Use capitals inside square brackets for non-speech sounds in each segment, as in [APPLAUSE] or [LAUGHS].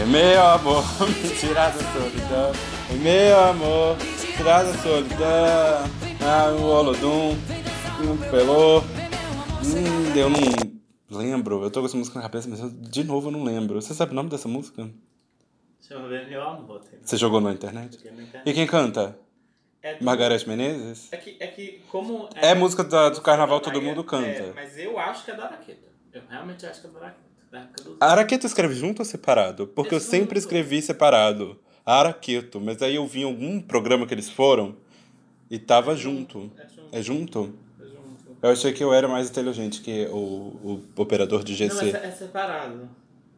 É meu amor, [LAUGHS] me tirar da solidão. É meu amor, tirar da solidão. Ah, o Olodum, um pelô. Hum, eu não lembro. Eu tô com essa música na cabeça, mas eu, de novo eu não lembro. Você sabe o nome dessa música? Eu amor. Tem. Você jogou na internet? Na internet. E quem canta? É do- Margareth Menezes? É que, é que como... É música da- do carnaval, todo É, mundo canta. é, mas eu acho que é da Araqueta. Eu realmente acho que é da Araqueta. Araqueto escreve junto ou separado? Porque eu sempre escrevi separado. Araqueto, mas aí eu vi em algum programa que eles foram e tava junto. É junto. É junto? É junto. Eu achei que eu era mais inteligente que o, o operador de Não, GC. é, é separado.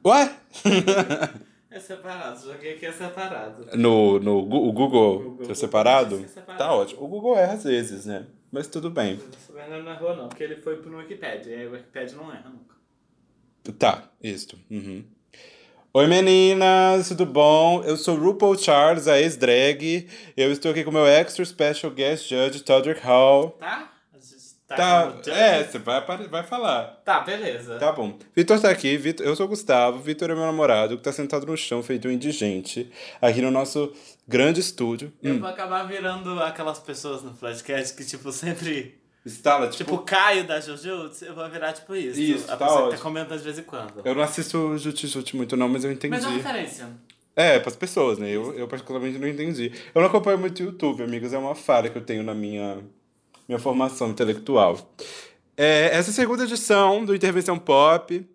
Ué? [LAUGHS] É separado. Joguei aqui é separado. no, no o Google, O Google tá separado? é separado. Tá ótimo. O Google erra às vezes, né? Mas tudo bem. Essa Fernanda não errou não, porque ele foi pro Wikipedia. E aí o Wikipedia não erra nunca. Tá, isso. Uhum. Oi meninas, tudo bom? Eu sou RuPaul Charles, a ex-drag. Eu estou aqui com meu extra special guest judge, Todrick Hall. Tá? Tá Tá, é, você vai, vai falar. Tá, beleza. Tá bom. Vitor tá aqui, Vitor, eu sou o Gustavo, Vitor é meu namorado, que tá sentado no chão, feito um indigente, aqui no nosso grande estúdio. Eu Hum. vou acabar virando aquelas pessoas no podcast que, tipo, sempre. Instala, Tipo, tipo, o Caio da Jujutsu, eu vou virar tipo isso. Isso, a tá pessoa que ótimo. tá comentando de vez em quando. eu não assisto Jut Jut muito não, mas eu entendi. Mas é uma referência. É, pras pessoas, né? Eu, eu particularmente não entendi. Eu não acompanho muito YouTube, amigos, é uma falha que eu tenho na minha, minha formação intelectual. É, essa segunda edição do Intervenção Pop,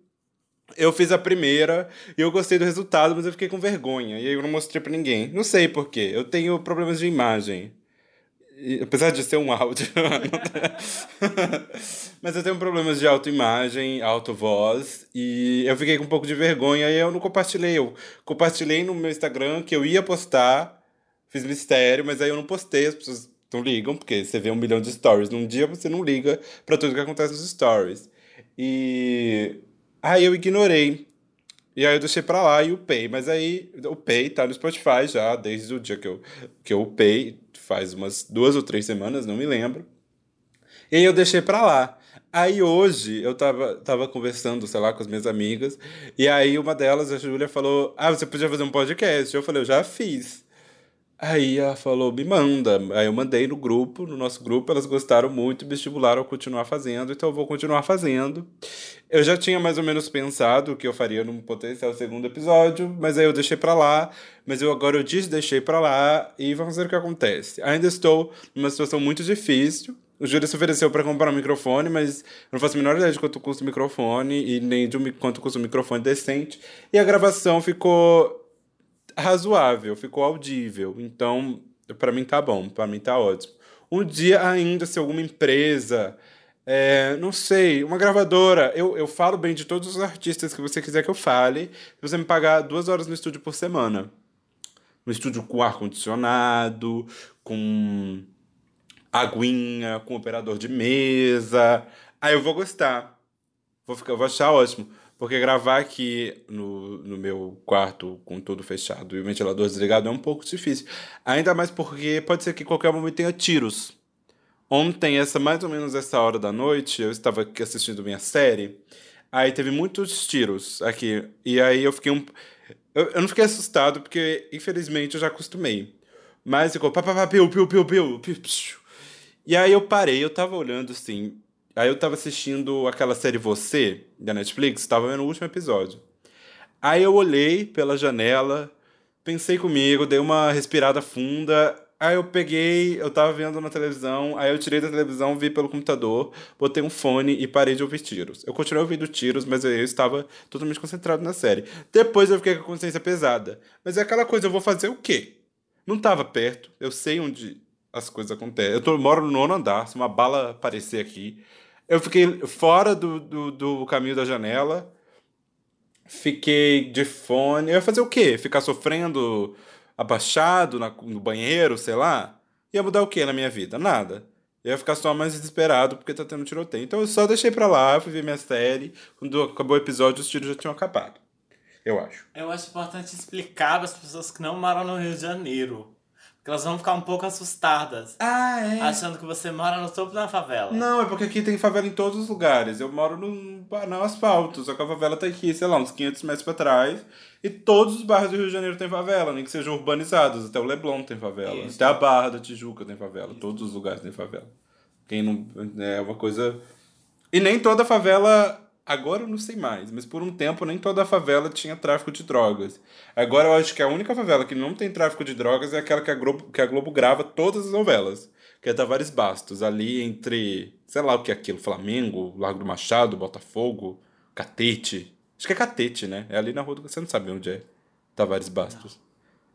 eu fiz a primeira e eu gostei do resultado, mas eu fiquei com vergonha. E aí eu não mostrei pra ninguém. Não sei por quê. Eu tenho problemas de imagem. E, apesar de ser um áudio. [LAUGHS] [LAUGHS] Mas eu tenho problemas de autoimagem, autovoz, e eu fiquei com um pouco de vergonha e eu não compartilhei. Eu compartilhei no meu Instagram que eu ia postar, fiz mistério, mas aí eu não postei, as pessoas não ligam, porque você vê um milhão de stories num dia, você não liga pra tudo que acontece nos stories. E aí eu ignorei. E aí eu deixei pra lá e upei. Mas aí Pay tá no Spotify já, desde o dia que eu, que eu upei, faz umas duas ou três semanas, não me lembro. E aí eu deixei pra lá. Aí hoje eu tava, tava conversando, sei lá, com as minhas amigas, e aí uma delas, a Júlia, falou: Ah, você podia fazer um podcast? Eu falei, eu já fiz. Aí ela falou, me manda. Aí eu mandei no grupo, no nosso grupo, elas gostaram muito, me estimularam a continuar fazendo, então eu vou continuar fazendo. Eu já tinha mais ou menos pensado o que eu faria num potencial segundo episódio, mas aí eu deixei pra lá, mas eu agora eu deixei pra lá e vamos ver o que acontece. Ainda estou numa situação muito difícil. O Júlio se ofereceu para comprar um microfone, mas eu não faço a menor ideia de quanto custa o microfone e nem de um, quanto custa um microfone decente. E a gravação ficou razoável, ficou audível. Então, pra mim tá bom, pra mim tá ótimo. Um dia ainda, se alguma empresa, é, não sei, uma gravadora, eu, eu falo bem de todos os artistas que você quiser que eu fale, se você me pagar duas horas no estúdio por semana. No estúdio com ar-condicionado, com aguinha, com operador de mesa. Aí eu vou gostar. Vou, ficar, vou achar ótimo. Porque gravar aqui no, no meu quarto com tudo fechado e o ventilador desligado é um pouco difícil. Ainda mais porque pode ser que qualquer momento tenha tiros. Ontem, essa mais ou menos essa hora da noite, eu estava aqui assistindo minha série. Aí teve muitos tiros aqui. E aí eu fiquei um. Eu, eu não fiquei assustado, porque infelizmente eu já acostumei. Mas ficou pá, pá, pá, piu, piu, piu, piu, piu, psiu. E aí eu parei, eu tava olhando assim. Aí eu tava assistindo aquela série Você, da Netflix, tava vendo o último episódio. Aí eu olhei pela janela, pensei comigo, dei uma respirada funda. Aí eu peguei, eu tava vendo na televisão, aí eu tirei da televisão, vi pelo computador, botei um fone e parei de ouvir tiros. Eu continuei ouvindo tiros, mas eu estava totalmente concentrado na série. Depois eu fiquei com a consciência pesada. Mas é aquela coisa, eu vou fazer o quê? Não tava perto, eu sei onde as coisas acontecem. Eu tô, moro no nono andar, se uma bala aparecer aqui. Eu fiquei fora do, do, do caminho da janela, fiquei de fone. Eu ia fazer o quê? Ficar sofrendo abaixado na- no banheiro, sei lá? Ia mudar o quê na minha vida? Nada. Eu ia ficar só mais desesperado porque tá tendo tiroteio. Então eu só deixei pra lá, fui ver minha série. Quando acabou o episódio, os tiros já tinham acabado. Eu acho. Eu acho importante explicar para as pessoas que não moram no Rio de Janeiro. Que elas vão ficar um pouco assustadas. Ah, é? Achando que você mora no topo da favela. Não, é porque aqui tem favela em todos os lugares. Eu moro no, no asfalto, só que a favela tá aqui, sei lá, uns 500 metros pra trás. E todos os bairros do Rio de Janeiro tem favela, nem que sejam urbanizados. Até o Leblon tem favela. Isso. Até a Barra da Tijuca tem favela. Todos os lugares tem favela. Quem não. É uma coisa. E nem toda favela. Agora eu não sei mais, mas por um tempo nem toda favela tinha tráfico de drogas. Agora eu acho que a única favela que não tem tráfico de drogas é aquela que a Globo, que a Globo grava todas as novelas. Que é Tavares Bastos, ali entre, sei lá o que é aquilo, Flamengo, Largo do Machado, Botafogo, Catete. Acho que é Catete, né? É ali na rua do. Você não sabe onde é Tavares Bastos.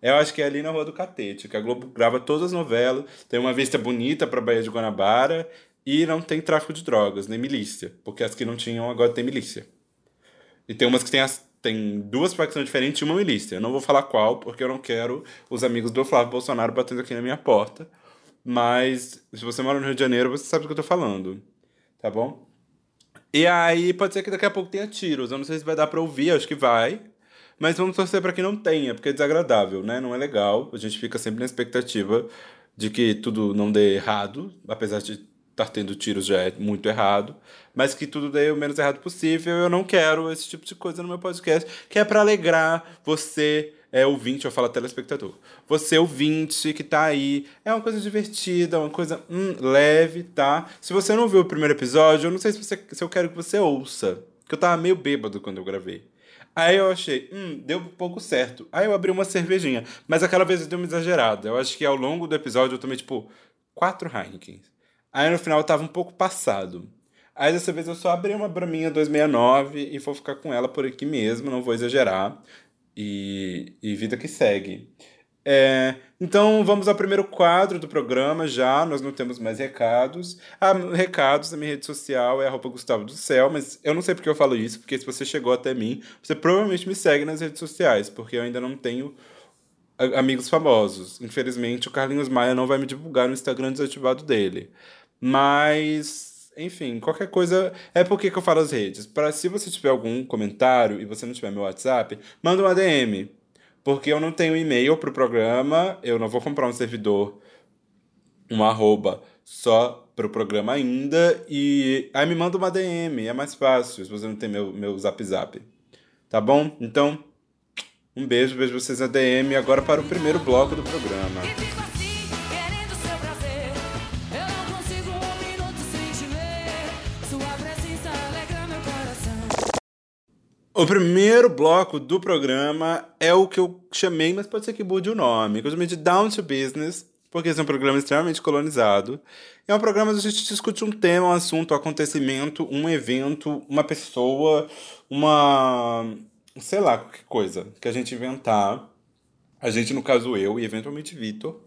Eu acho que é ali na Rua do Catete, que a Globo grava todas as novelas, tem uma vista bonita pra Baía de Guanabara e não tem tráfico de drogas, nem milícia. Porque as que não tinham agora tem milícia. E tem umas que tem, as, tem duas facções diferentes e uma milícia. Eu não vou falar qual, porque eu não quero os amigos do Flávio Bolsonaro batendo aqui na minha porta. Mas se você mora no Rio de Janeiro, você sabe do que eu tô falando. Tá bom? E aí pode ser que daqui a pouco tenha tiros. Eu não sei se vai dar pra ouvir, acho que vai. Mas vamos torcer para que não tenha, porque é desagradável, né? Não é legal. A gente fica sempre na expectativa de que tudo não dê errado, apesar de estar tendo tiros já é muito errado, mas que tudo dê o menos errado possível. Eu não quero esse tipo de coisa no meu podcast, que é para alegrar você, é ouvinte, eu falo telespectador. Você ouvinte que tá aí, é uma coisa divertida, uma coisa hum, leve, tá? Se você não viu o primeiro episódio, eu não sei se, você, se eu quero que você ouça, que eu tava meio bêbado quando eu gravei. Aí eu achei, hum, deu um pouco certo. Aí eu abri uma cervejinha. Mas aquela vez eu dei uma exagerada. Eu acho que ao longo do episódio eu tomei, tipo, quatro Heinekens. Aí no final eu tava um pouco passado. Aí dessa vez eu só abri uma Braminha 269 e vou ficar com ela por aqui mesmo, não vou exagerar. E, e vida que segue. É, então vamos ao primeiro quadro do programa já, nós não temos mais recados. Ah, recados, a minha rede social é arroba Gustavo do Céu, mas eu não sei porque eu falo isso, porque se você chegou até mim, você provavelmente me segue nas redes sociais, porque eu ainda não tenho amigos famosos. Infelizmente o Carlinhos Maia não vai me divulgar no Instagram desativado dele. Mas, enfim, qualquer coisa. É porque que eu falo as redes. Para se você tiver algum comentário e você não tiver meu WhatsApp, manda uma DM. Porque eu não tenho e-mail pro programa, eu não vou comprar um servidor, um arroba só pro programa ainda. E aí me manda uma DM, é mais fácil se você não tem meu, meu zap zap. Tá bom? Então, um beijo, vejo vocês na DM agora para o primeiro bloco do programa. O primeiro bloco do programa é o que eu chamei, mas pode ser que mude o nome, que eu chamei de Down to Business, porque esse é um programa extremamente colonizado. É um programa onde a gente discute um tema, um assunto, um acontecimento, um evento, uma pessoa, uma. sei lá, qualquer coisa que a gente inventar. A gente, no caso eu, e eventualmente Vitor.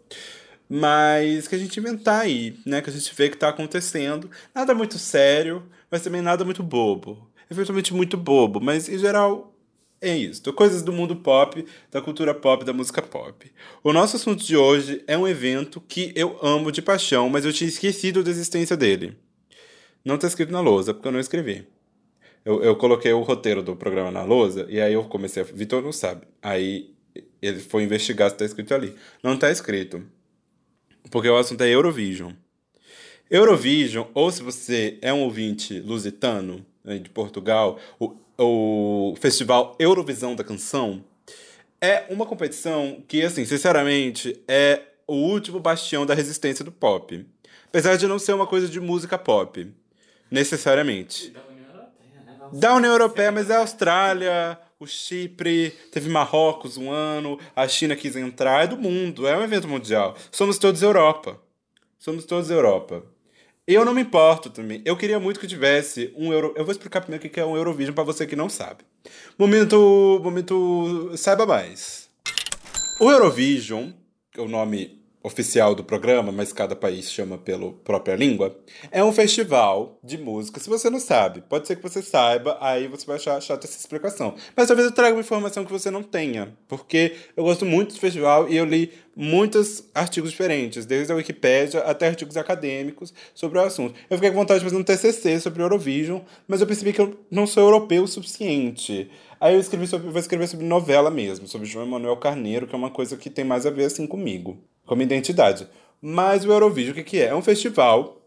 Mas que a gente inventar aí, né? Que a gente vê que tá acontecendo. Nada muito sério, mas também nada muito bobo. Eventualmente muito bobo, mas em geral é isso. Coisas do mundo pop, da cultura pop, da música pop. O nosso assunto de hoje é um evento que eu amo de paixão, mas eu tinha esquecido da existência dele. Não tá escrito na lousa, porque eu não escrevi. Eu, eu coloquei o roteiro do programa na lousa e aí eu comecei a. Vitor não sabe. Aí ele foi investigar se tá escrito ali. Não tá escrito. Porque o assunto é Eurovision. Eurovision, ou se você é um ouvinte lusitano de Portugal, o, o Festival Eurovisão da Canção é uma competição que, assim, sinceramente, é o último bastião da resistência do pop. Apesar de não ser uma coisa de música pop, necessariamente. Da União Europeia, né? Da União Europeia, mas é a Austrália, o Chipre, teve Marrocos um ano, a China quis entrar, é do mundo, é um evento mundial. Somos todos Europa. Somos todos Europa. Eu não me importo também. Eu queria muito que tivesse um Euro. Eu vou explicar primeiro o que é um Eurovision para você que não sabe. Momento. Momento. Saiba mais. O Eurovision, o nome oficial do programa, mas cada país chama pela própria língua, é um festival de música. Se você não sabe, pode ser que você saiba, aí você vai achar chata essa explicação. Mas talvez eu traga uma informação que você não tenha, porque eu gosto muito do festival e eu li muitos artigos diferentes, desde a Wikipédia até artigos acadêmicos sobre o assunto. Eu fiquei com vontade de fazer um TCC sobre Eurovision, mas eu percebi que eu não sou europeu o suficiente. Aí eu escrevi sobre, vou escrever sobre novela mesmo, sobre João Emanuel Carneiro, que é uma coisa que tem mais a ver assim comigo. Como identidade. Mas o Eurovision, o que, que é? É um festival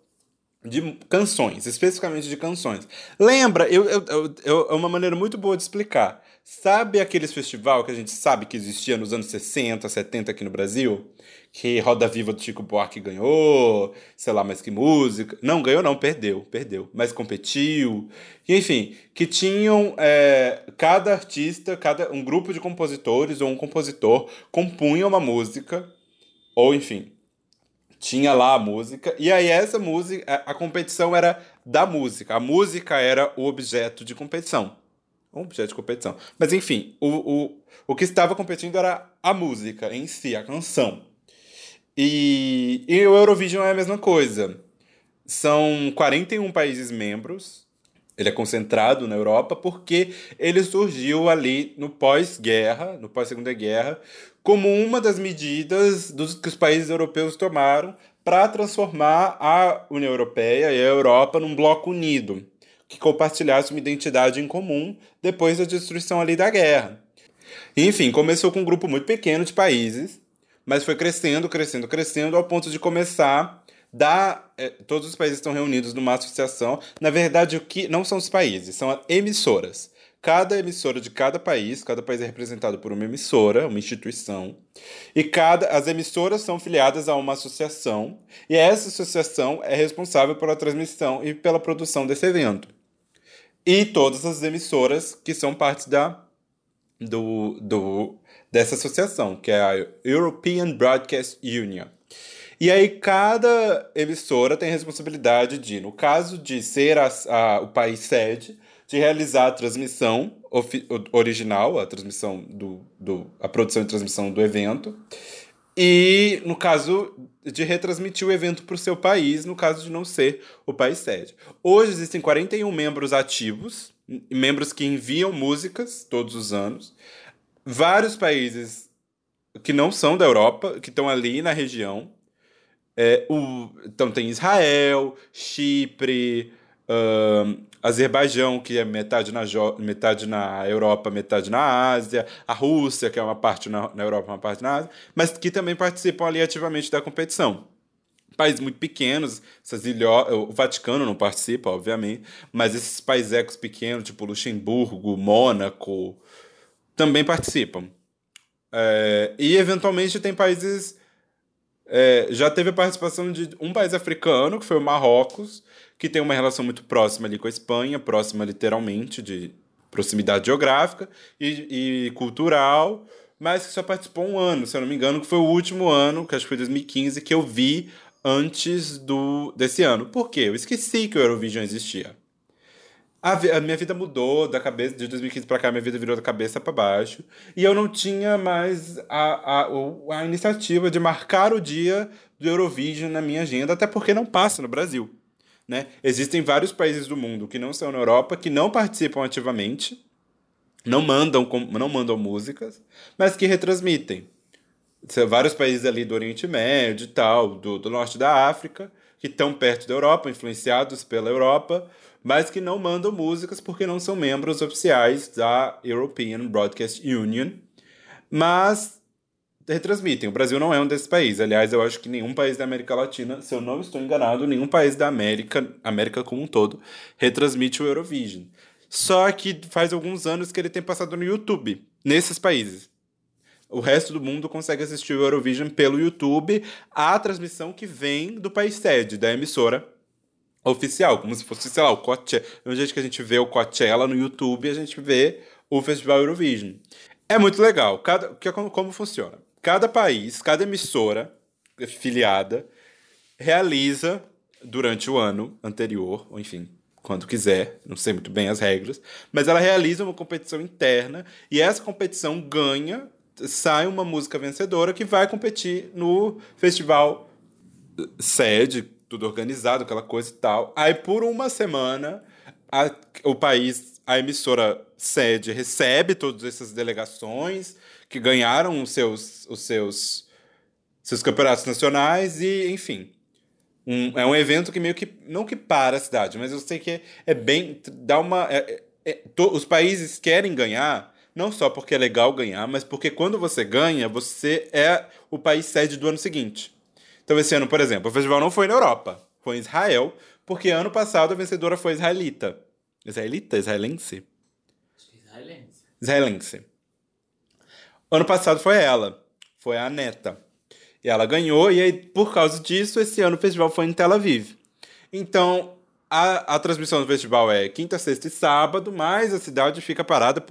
de canções, especificamente de canções. Lembra, eu, eu, eu, é uma maneira muito boa de explicar. Sabe aqueles festival que a gente sabe que existia nos anos 60, 70 aqui no Brasil? Que Roda Viva do Chico Buarque ganhou, sei lá mais que música. Não, ganhou não, perdeu, perdeu. Mas competiu. Enfim, que tinham é, cada artista, cada um grupo de compositores ou um compositor compunha uma música, ou enfim, tinha lá a música, e aí essa música, a, competição era da música, a música era o objeto de competição. Um objeto de competição. Mas enfim, o, o, o que estava competindo era a música em si, a canção. E, e o Eurovision é a mesma coisa. São 41 países membros. Ele é concentrado na Europa porque ele surgiu ali no pós-guerra, no pós-segunda guerra, como uma das medidas dos, que os países europeus tomaram para transformar a União Europeia e a Europa num bloco unido, que compartilhasse uma identidade em comum depois da destruição ali da guerra. Enfim, começou com um grupo muito pequeno de países, mas foi crescendo, crescendo, crescendo, ao ponto de começar da eh, todos os países estão reunidos numa associação. Na verdade, o que não são os países, são emissoras. Cada emissora de cada país, cada país é representado por uma emissora, uma instituição, e cada as emissoras são filiadas a uma associação, e essa associação é responsável pela transmissão e pela produção desse evento. E todas as emissoras que são parte da do, do, dessa associação, que é a European Broadcast Union. E aí, cada emissora tem responsabilidade de, no caso de ser a, a- o país sede, de realizar a transmissão original, a transmissão do, do. a produção e transmissão do evento. E, no caso de retransmitir o evento para o seu país, no caso de não ser o país sede. Hoje existem 41 membros ativos, membros que enviam músicas todos os anos. Vários países que não são da Europa, que estão ali na região. É, o, então tem Israel, Chipre, Azerbaijão, que é metade na, metade na Europa, metade na Ásia, a Rússia, que é uma parte na, na Europa, uma parte na Ásia, mas que também participam ali ativamente da competição. Países muito pequenos, essas ilho... o Vaticano não participa, obviamente, mas esses países pequenos, tipo Luxemburgo, Mônaco, também participam. É, e eventualmente tem países é, já teve a participação de um país africano, que foi o Marrocos, que tem uma relação muito próxima ali com a Espanha, próxima literalmente de proximidade geográfica e, e cultural, mas que só participou um ano, se eu não me engano, que foi o último ano, que acho que foi 2015, que eu vi antes do desse ano. Por quê? Eu esqueci que o Eurovision existia. A, a minha vida mudou da cabeça de 2015 pra cá, minha vida virou da cabeça pra baixo. E eu não tinha mais a, a, a iniciativa de marcar o dia do Eurovision na minha agenda, até porque não passa no Brasil. Né? Existem vários países do mundo que não são na Europa, que não participam ativamente, não mandam, não mandam músicas, mas que retransmitem. Vários países ali do Oriente Médio e tal, do, do norte da África, que estão perto da Europa, influenciados pela Europa, mas que não mandam músicas porque não são membros oficiais da European Broadcast Union, mas retransmitem. O Brasil não é um desses países. Aliás, eu acho que nenhum país da América Latina, se eu não estou enganado, nenhum país da América, América como um todo, retransmite o Eurovision. Só que faz alguns anos que ele tem passado no YouTube, nesses países. O resto do mundo consegue assistir o Eurovision pelo YouTube, a transmissão que vem do país sede, da emissora oficial, como se fosse, sei lá, o Coachella. No jeito que a gente vê o Coachella no YouTube, a gente vê o Festival Eurovision. É muito legal. Cada, como, como funciona? Cada país, cada emissora filiada realiza durante o ano anterior, ou enfim, quando quiser, não sei muito bem as regras, mas ela realiza uma competição interna e essa competição ganha, sai uma música vencedora que vai competir no festival sede, tudo organizado, aquela coisa e tal. Aí por uma semana a- o país, a emissora sede recebe todas essas delegações que ganharam os seus, os seus, seus campeonatos nacionais e, enfim. Um- é um evento que meio que. Não que para a cidade, mas eu sei que é, é bem. dá uma. é- é- é- to- os países querem ganhar, Não só porque é legal ganhar, mas porque quando você ganha, você é o país sede do ano seguinte. Então, esse ano, por exemplo, o festival não foi na Europa, foi em Israel, porque ano passado a vencedora foi israelita. Israelita? Israelense? Acho que israelense. Israelense. Ano passado foi ela, foi a Neta. E ela ganhou, e aí, por causa disso, esse ano o festival foi em Tel Aviv. Então, a, a transmissão do festival é quinta, sexta e sábado, mas a cidade fica parada,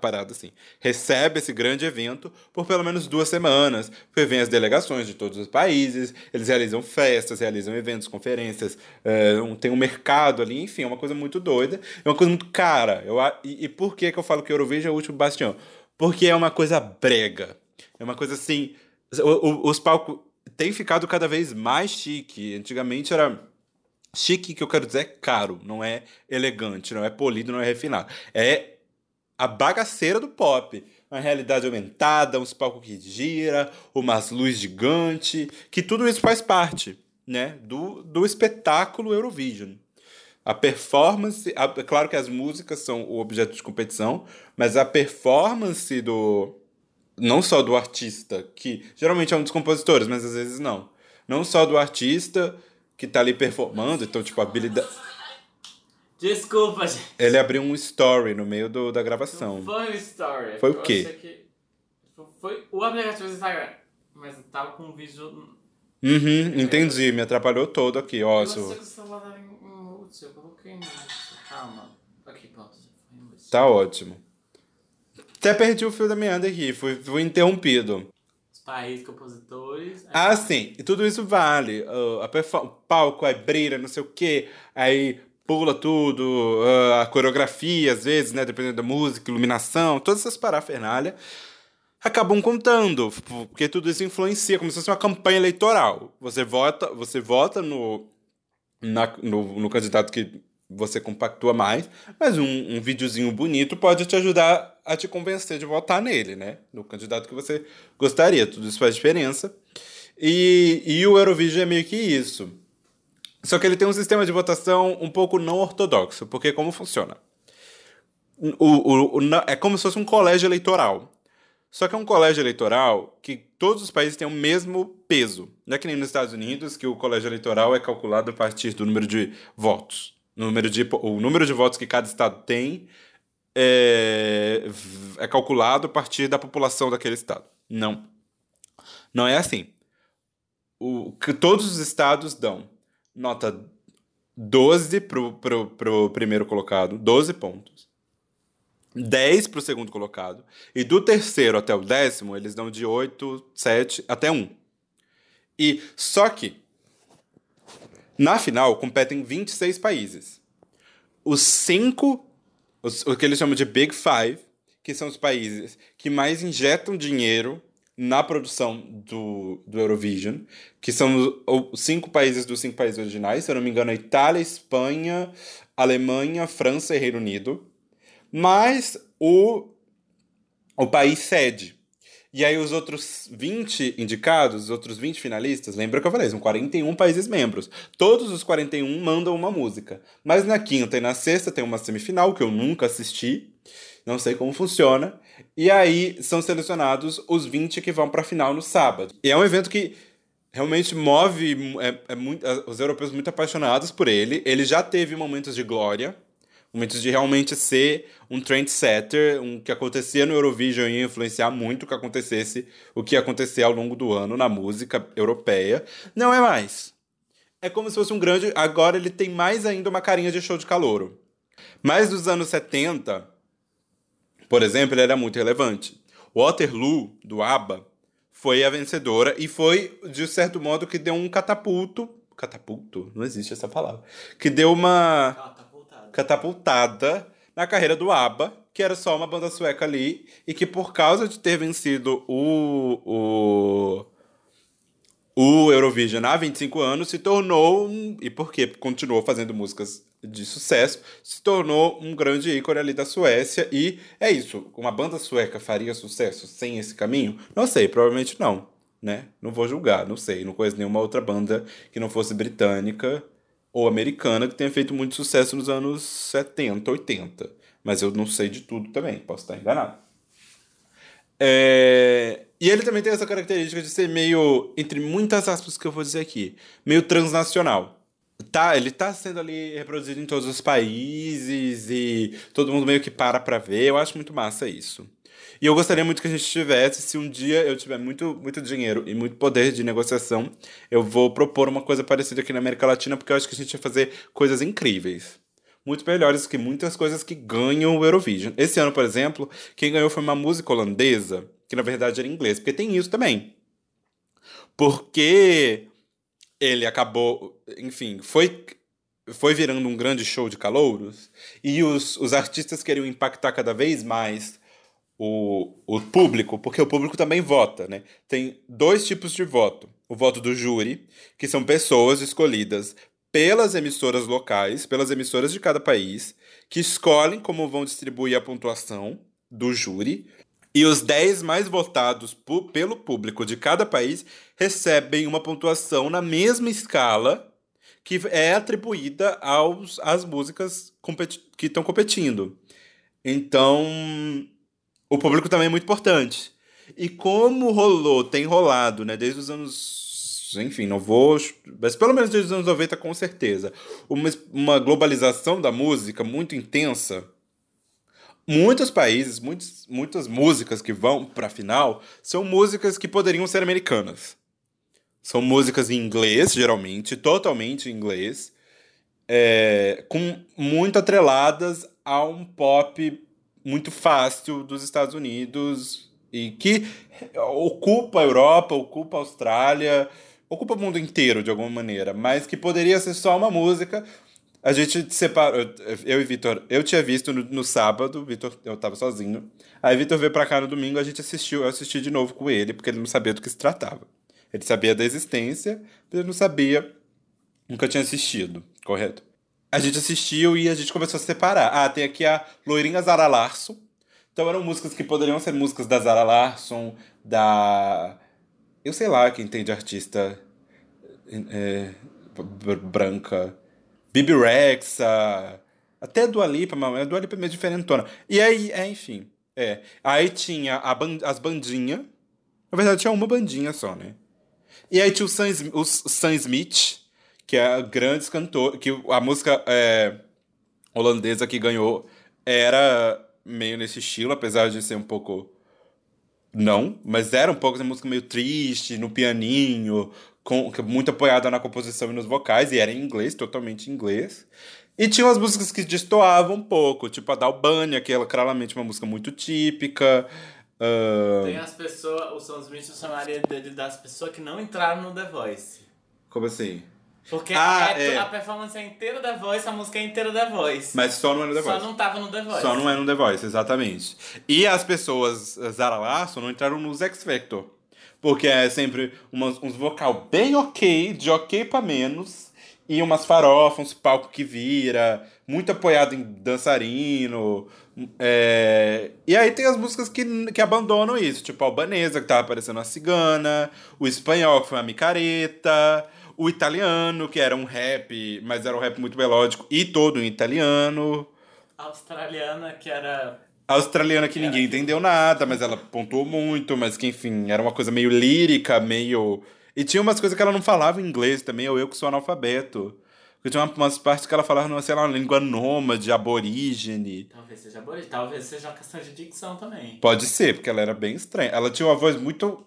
parada assim, recebe esse grande evento por pelo menos duas semanas, vem as delegações de todos os países, eles realizam festas, realizam eventos, conferências, é, um- tem um mercado ali, enfim, é uma coisa muito doida, é uma coisa muito cara. Eu, e, e por que, que eu falo que Eurovision é o último bastião? Porque é uma coisa brega, é uma coisa assim, o- o- os palcos têm ficado cada vez mais chique, antigamente era... Chique, que eu quero dizer, é caro, não é elegante, não é polido, não é refinado. É a bagaceira do pop. Uma realidade aumentada, uns palcos que gira, umas luzes gigantes, que tudo isso faz parte, né, do, do espetáculo Eurovision. A performance, a- é claro que as músicas são o objeto de competição, mas a performance do não só do artista, que geralmente é um dos compositores, mas às vezes não. Não só do artista que tá ali performando, então tipo a habilidade Desculpa, gente. Ele abriu um story no meio do, da gravação. Foi um story. Foi o quê? que- Foi o aplicativo do Instagram. Mas eu tava com um vídeo. Uhum, entendi. Me atrapalhou todo aqui, ó. Eu su- mute. Eu coloquei mute. Calma. Aqui, pronto. Tá ótimo. Até perdi o fio da meada aqui, fui, fui interrompido. Os países compositores. Ah, sim, e tudo isso vale. ah, a perfor- o palco aí brilha, não sei o quê, aí pula tudo, ah, a coreografia, às vezes, né? Dependendo da música, iluminação, todas essas parafernália acabam contando, porque tudo isso influencia, como se fosse uma campanha eleitoral. Você vota, você vota no, na- no, no candidato que você compactua mais, mas um, um videozinho bonito pode te ajudar a te convencer de votar nele, né? No candidato que você gostaria. Tudo isso faz diferença. E, e o Eurovision é meio que isso. Só que ele tem um sistema de votação um pouco não ortodoxo, porque como funciona? O, o, o- é como se fosse um colégio eleitoral. Só que é um colégio eleitoral que todos os países têm o mesmo peso. Não é que nem nos Estados Unidos, que o colégio eleitoral é calculado a partir do número de votos. Número de, o número de votos que cada estado tem é, é calculado a partir da população daquele estado. Não. Não é assim. O, que todos os estados dão nota 12 pro, pro, pro primeiro colocado, 12 pontos. 10 pro segundo colocado. E do terceiro até o décimo, eles dão de 8, 7 até 1. E só que na final competem 26 países. Os cinco, os, o que eles chamam de Big Five, que são os países que mais injetam dinheiro na produção do, do Eurovision, que são os, cinco países dos cinco países originais, se eu não me engano, a Itália, Espanha, Alemanha, França e Reino Unido, mais o, o país sede. E aí os outros 20 indicados, os outros 20 finalistas, lembra que eu falei, são 41 países membros. Todos os 41 mandam uma música. Mas na quinta e na sexta tem uma semifinal, que eu nunca assisti, não sei como funciona. E aí são selecionados os 20 que vão pra final no sábado. E é um evento que realmente move é, é muito, os europeus muito apaixonados por ele. Ele já teve momentos de glória, momentos de realmente ser um trendsetter, um que acontecia no Eurovision ia influenciar muito o que acontecesse, o que ia acontecer ao longo do ano na música europeia. Não é mais. É como se fosse um grande. Agora ele tem mais ainda uma carinha de show de calouro. Mas dos anos 70, por exemplo, ele era muito relevante. Waterloo, do ABBA, foi a vencedora e foi, de certo modo, que deu um catapulto. Catapulto? Não existe essa palavra. Que deu uma. Catapultada na carreira do ABBA, que era só uma banda sueca ali, e que por causa de ter vencido o, o, o Eurovision há 25 anos, se tornou, um, e porque continuou fazendo músicas de sucesso, se tornou um grande ícone ali da Suécia, e é isso, uma banda sueca faria sucesso sem esse caminho? Não sei, provavelmente não, né? Não vou julgar, não sei, não conheço nenhuma outra banda que não fosse britânica, ou americana que tenha feito muito sucesso nos anos 70, 80. Mas eu não sei de tudo também, posso estar enganado. É, E ele também tem essa característica de ser meio, entre muitas aspas que eu vou dizer aqui, meio transnacional. Tá, ele tá sendo ali reproduzido em todos os países e todo mundo meio que para pra ver. Eu acho muito massa isso. E eu gostaria muito que a gente tivesse, se um dia eu tiver muito, muito dinheiro e muito poder de negociação, eu vou propor uma coisa parecida aqui na América Latina, porque eu acho que a gente vai fazer coisas incríveis. Muito melhores que muitas coisas que ganham o Eurovision. Esse ano, por exemplo, quem ganhou foi uma música holandesa, que na verdade era inglês, porque tem isso também. Porque ele acabou, enfim, foi foi virando um grande show de calouros e os, os artistas queriam impactar cada vez mais o, o público, porque o público também vota, né? Tem dois tipos de voto. O voto do júri, que são pessoas escolhidas pelas emissoras locais, pelas emissoras de cada país, que escolhem como vão distribuir a pontuação do júri. E os 10 mais votados pelo público de cada país recebem uma pontuação na mesma escala que é atribuída aos, às músicas que estão competindo. Então, o público também é muito importante. E como rolou, tem rolado, né, desde os anos. Enfim, não vou. Mas pelo menos desde os anos 90, com certeza. Uma, uma globalização da música muito intensa. Muitos países, muitos, muitas músicas que vão pra final são músicas que poderiam ser americanas. São músicas em inglês, geralmente, totalmente em inglês, é, com muito atreladas a um pop muito fácil dos Estados Unidos e que ocupa a Europa, ocupa a Austrália, ocupa o mundo inteiro de alguma maneira, mas que poderia ser só uma música. A gente separou, eu e Vitor, eu tinha visto no, no sábado, Vitor, eu tava sozinho. Aí Vitor veio pra cá no domingo, a gente assistiu, eu assisti de novo com ele, porque ele não sabia do que se tratava. Ele sabia da existência, mas ele não sabia, nunca tinha assistido, correto? A gente assistiu e a gente começou a separar. Ah, tem aqui a loirinha Zara Larson. Então eram músicas que poderiam ser músicas da Zara Larson, da. Eu sei lá quem tem de artista é, br- branca. Bibi Rexa, até Dua Lipa, mas a Dua Lipa é meio diferentona. E aí, é, enfim. É. Aí tinha ban- as bandinhas. Na verdade, tinha uma bandinha só, né? E aí tinha o Sam, o Sam Smith, que é grande cantor, que a música é, holandesa que ganhou era meio nesse estilo, apesar de ser um pouco não, mas era um pouco de música meio triste, no pianinho, com, muito apoiada na composição e nos vocais, e era em inglês, totalmente em inglês. E tinha umas músicas que destoavam um pouco, tipo a da Albânia, que é claramente uma música muito típica. ah, Tem as pessoas, o Sam Smith chamaria dele das pessoas que não entraram no The Voice. como assim? Porque Ah, é- é. a performance é inteira The Voice, a música é inteira The Voice. Mas só não era The Só Voice. não tava no The Voice. Só não é no The Voice, exatamente. E as pessoas Zara Larson não entraram nos X Factor. Porque é sempre umas, uns vocal bem ok, de ok pra menos. E umas farofas, uns palco que vira. Muito apoiado em dançarino. é, E aí tem as músicas que, que abandonam isso. Tipo a albanesa, que tava aparecendo a cigana. O espanhol, que foi a micareta. O italiano, que era um rap, mas era um rap muito melódico. E todo em italiano. A australiana, que era. A australiana que ninguém entendeu nada, mas ela pontuou muito, mas que enfim, era uma coisa meio lírica, meio. E tinha umas coisas que ela não falava em inglês também, ou eu que sou analfabeto. Porque tinha uma- umas partes que ela falava, sei lá, uma língua nômade, aborígene. Talvez seja boa, talvez seja uma questão de dicção também. Pode ser, porque ela era bem estranha. Ela tinha uma voz muito.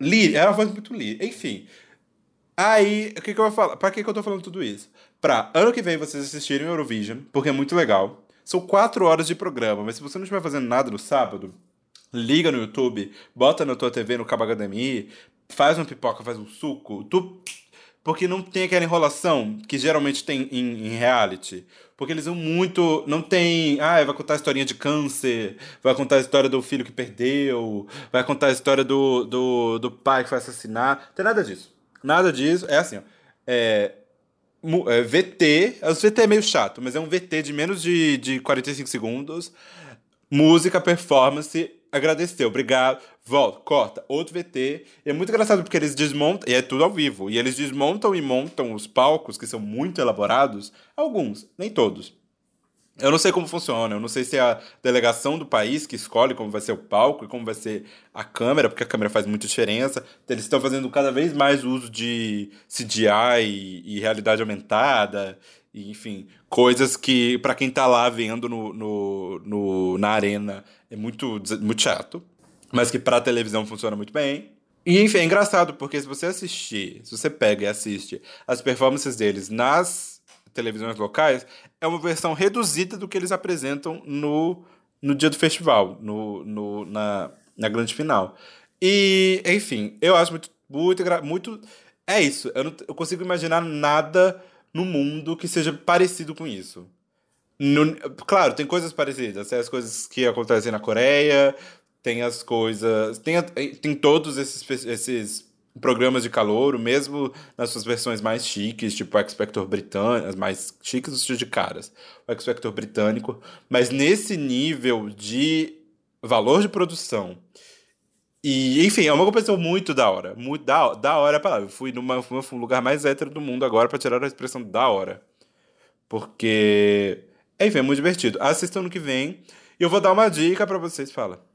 Lírica, era uma voz muito lírica. Enfim. Aí, o que, que eu vou falar? Pra que, que eu tô falando tudo isso? Pra ano que vem vocês assistirem Eurovision, porque é muito legal. São quatro horas de programa, mas se você não estiver fazendo nada no sábado, liga no YouTube, bota na tua TV, no Cabo HDMI, faz uma pipoca, faz um suco, tu... porque não tem aquela enrolação que geralmente tem em, em reality. Porque eles são muito. Não tem. Ah, vai contar a historinha de câncer, vai contar a história do filho que perdeu, vai contar a história do, do, do pai que foi assassinar. Não tem nada disso. Nada disso. É assim, ó. É, é, VT, os VT é meio chato, mas é um VT de menos de, de 45 segundos. Música, performance, agradeceu, obrigado, volta, corta, outro VT. E é muito engraçado porque eles desmontam, e é tudo ao vivo, e eles desmontam e montam os palcos, que são muito elaborados, alguns, nem todos. Eu não sei como funciona, eu não sei se é a delegação do país que escolhe como vai ser o palco e como vai ser a câmera, porque a câmera faz muita diferença. Eles estão fazendo cada vez mais uso de CGI e, e realidade aumentada, e, enfim, coisas que para quem tá lá vendo no, no, no- na arena é muito, muito chato, mas que pra televisão funciona muito bem. E enfim, é engraçado, porque se você assistir, se você pega e assiste as performances deles nas televisões locais, é uma versão reduzida do que eles apresentam no, no dia do festival, no, no, na, na grande final. E, enfim, eu acho muito, muito, muito. É isso. Eu, não, eu consigo imaginar nada no mundo que seja parecido com isso. No- claro, tem coisas parecidas. Tem as coisas que acontecem na Coreia, tem as coisas. Tem, tem todos esses, esses programas de calor, mesmo nas suas versões mais chiques, tipo o X Factor britânico, as mais chiques sentido de caras, o X Factor britânico. Mas nesse nível de valor de produção. E, enfim, é uma competição muito da hora. Muito da, da hora é a palavra. Eu fui numa, fui num lugar mais hétero do mundo agora pra tirar a expressão da hora. Porque. Enfim, é muito divertido. Assistam no que vem. E eu vou dar uma dica pra vocês. Fala.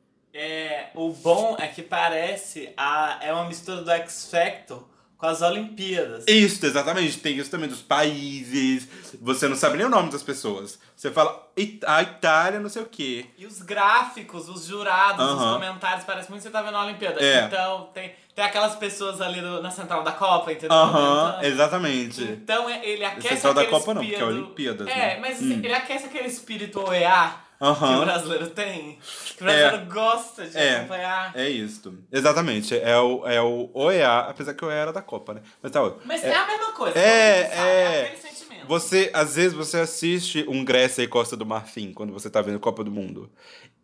O bom é que parece a, é uma mistura do X Factor com as Olimpíadas. Isso, exatamente. Tem isso também dos países. Você não sabe nem o nome das pessoas. Você fala "It- a Itália, não sei o quê. E os gráficos, os jurados, os comentários, parece muito que você tá vendo a Olimpíada. É. Então, tem, tem aquelas pessoas ali do- na central da Copa, entendeu? Aham, Comentando. exatamente. Então é- ele aquece Central da aquele Copa não, porque é espírito- Olimpíadas, É, né? mas Hum. ele aquece aquele espírito OEA que o brasileiro tem. Que o brasileiro gosta de É. acompanhar. É isso. Exatamente. É o, é o OEA, apesar que o OEA era da Copa, né? Mas tá. Mas é, a mesma coisa. É, é. aquele sentimento. Você, às vezes, você assiste um Grécia e Costa do Marfim quando você tá vendo Copa do Mundo.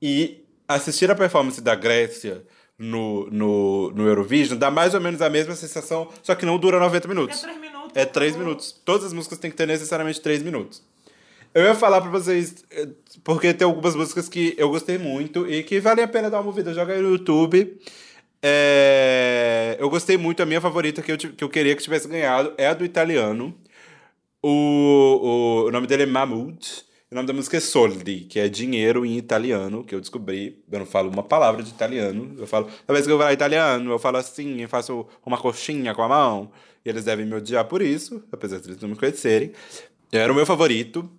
E assistir a performance da Grécia no, no, no Eurovision dá mais ou menos a mesma sensação, só que não dura 90 É minutos. três minutos. É 3 minutos. Todas as músicas têm que ter necessariamente 3 minutos. Eu ia falar pra vocês, eh, porque tem algumas músicas que eu gostei muito e que valem a pena dar uma ouvida. Joga aí no YouTube. É, Eu gostei muito, a minha favorita que eu, que eu queria que tivesse ganhado é a do italiano. O, o, o nome dele é Mahmoud. O nome da música é Soldi, que é dinheiro em italiano, que eu descobri. Eu não falo uma palavra de italiano. Eu falo, toda vez que eu falar italiano, eu falo assim, eu faço uma coxinha com a mão. E eles devem me odiar por isso, apesar de eles não me conhecerem. Era o meu favorito.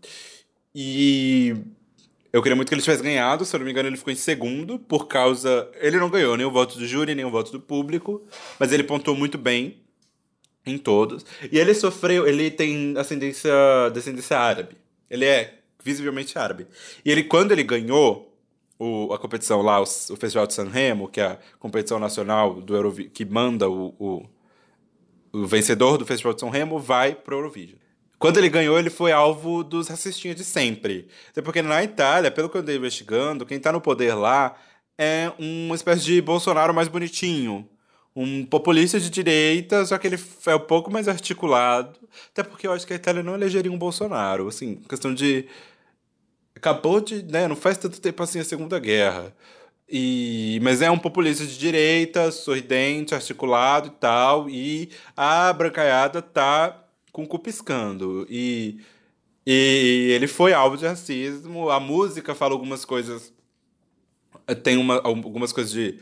E eu queria muito que ele tivesse ganhado. Se eu não me engano, ele ficou em segundo, por causa. Ele não ganhou nem o voto do júri, nem o voto do público, mas ele pontuou muito bem em todos. E ele sofreu, ele tem ascendência, descendência árabe. Ele é visivelmente árabe. E ele, quando ele ganhou o, a competição lá, o, o Festival de Sanremo, que é a competição nacional do Eurovi que manda o, o, o vencedor do Festival de São Remo, vai pro Eurovision. Quando ele ganhou, ele foi alvo dos racistinhas de sempre. Até porque na Itália, pelo que eu andei investigando, quem tá no poder lá é uma espécie de Bolsonaro mais bonitinho. Um populista de direita, só que ele é um pouco mais articulado. Até porque eu acho que a Itália não elegeria um Bolsonaro. Assim, questão de. Acabou de. Né, não faz tanto tempo assim a Segunda Guerra. E, mas é um populista de direita, sorridente, articulado e tal. E a brancaiada tá com o cu piscando. E, e ele foi alvo de racismo. A música fala algumas coisas. Tem uma, algumas coisas de.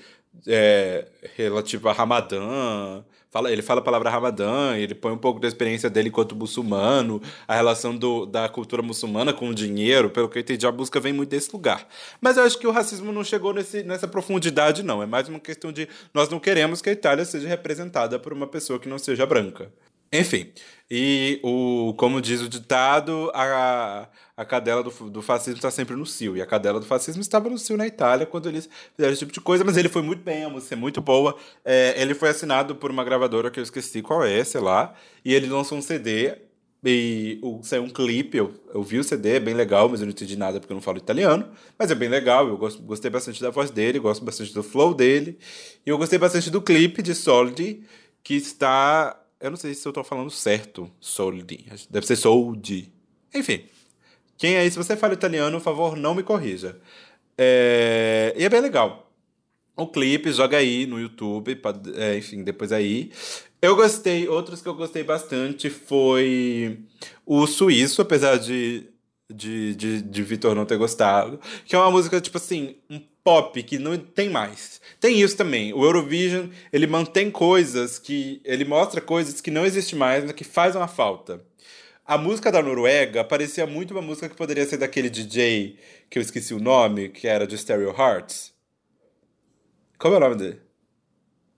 É, relativa a Ramadã. Fala, ele fala a palavra Ramadã, ele põe um pouco da experiência dele enquanto muçulmano, a relação do, da cultura muçulmana com o dinheiro, pelo que eu entendi, a busca vem muito desse lugar. Mas eu acho que o racismo não chegou nesse, nessa profundidade, não. É mais uma questão de nós não queremos que a Itália seja representada por uma pessoa que não seja branca. Enfim, e o, como diz o ditado, a, a cadela do, do fascismo está sempre no cio. E a cadela do fascismo estava no cio na Itália quando eles fizeram esse tipo de coisa, mas ele foi muito bem, a música é muito boa. É, ele foi assinado por uma gravadora que eu esqueci qual é, sei lá, e ele lançou um CD. E o, saiu um clipe, eu, eu vi o CD, é bem legal, mas eu não entendi nada porque eu não falo italiano. Mas é bem legal, eu gosto, gostei bastante da voz dele, gosto bastante do flow dele. E eu gostei bastante do clipe de Soldi, que está eu não sei se eu tô falando certo, Soldi. Deve ser Soldi. Enfim. Quem aí, se você fala italiano, por favor, não me corrija. É... E é bem legal. O clipe, joga aí no YouTube, pra- é, enfim, depois aí. Eu gostei, outros que eu gostei bastante foi o suíço, apesar de de, de, de Vitor não ter gostado. Que é uma música, tipo assim, um pop que não tem mais. Tem isso também. O Eurovision, ele mantém coisas que. Ele mostra coisas que não existem mais, mas que faz uma falta. A música da Noruega parecia muito uma música que poderia ser daquele DJ que eu esqueci o nome, que era de Stereo Hearts. Como é o nome dele?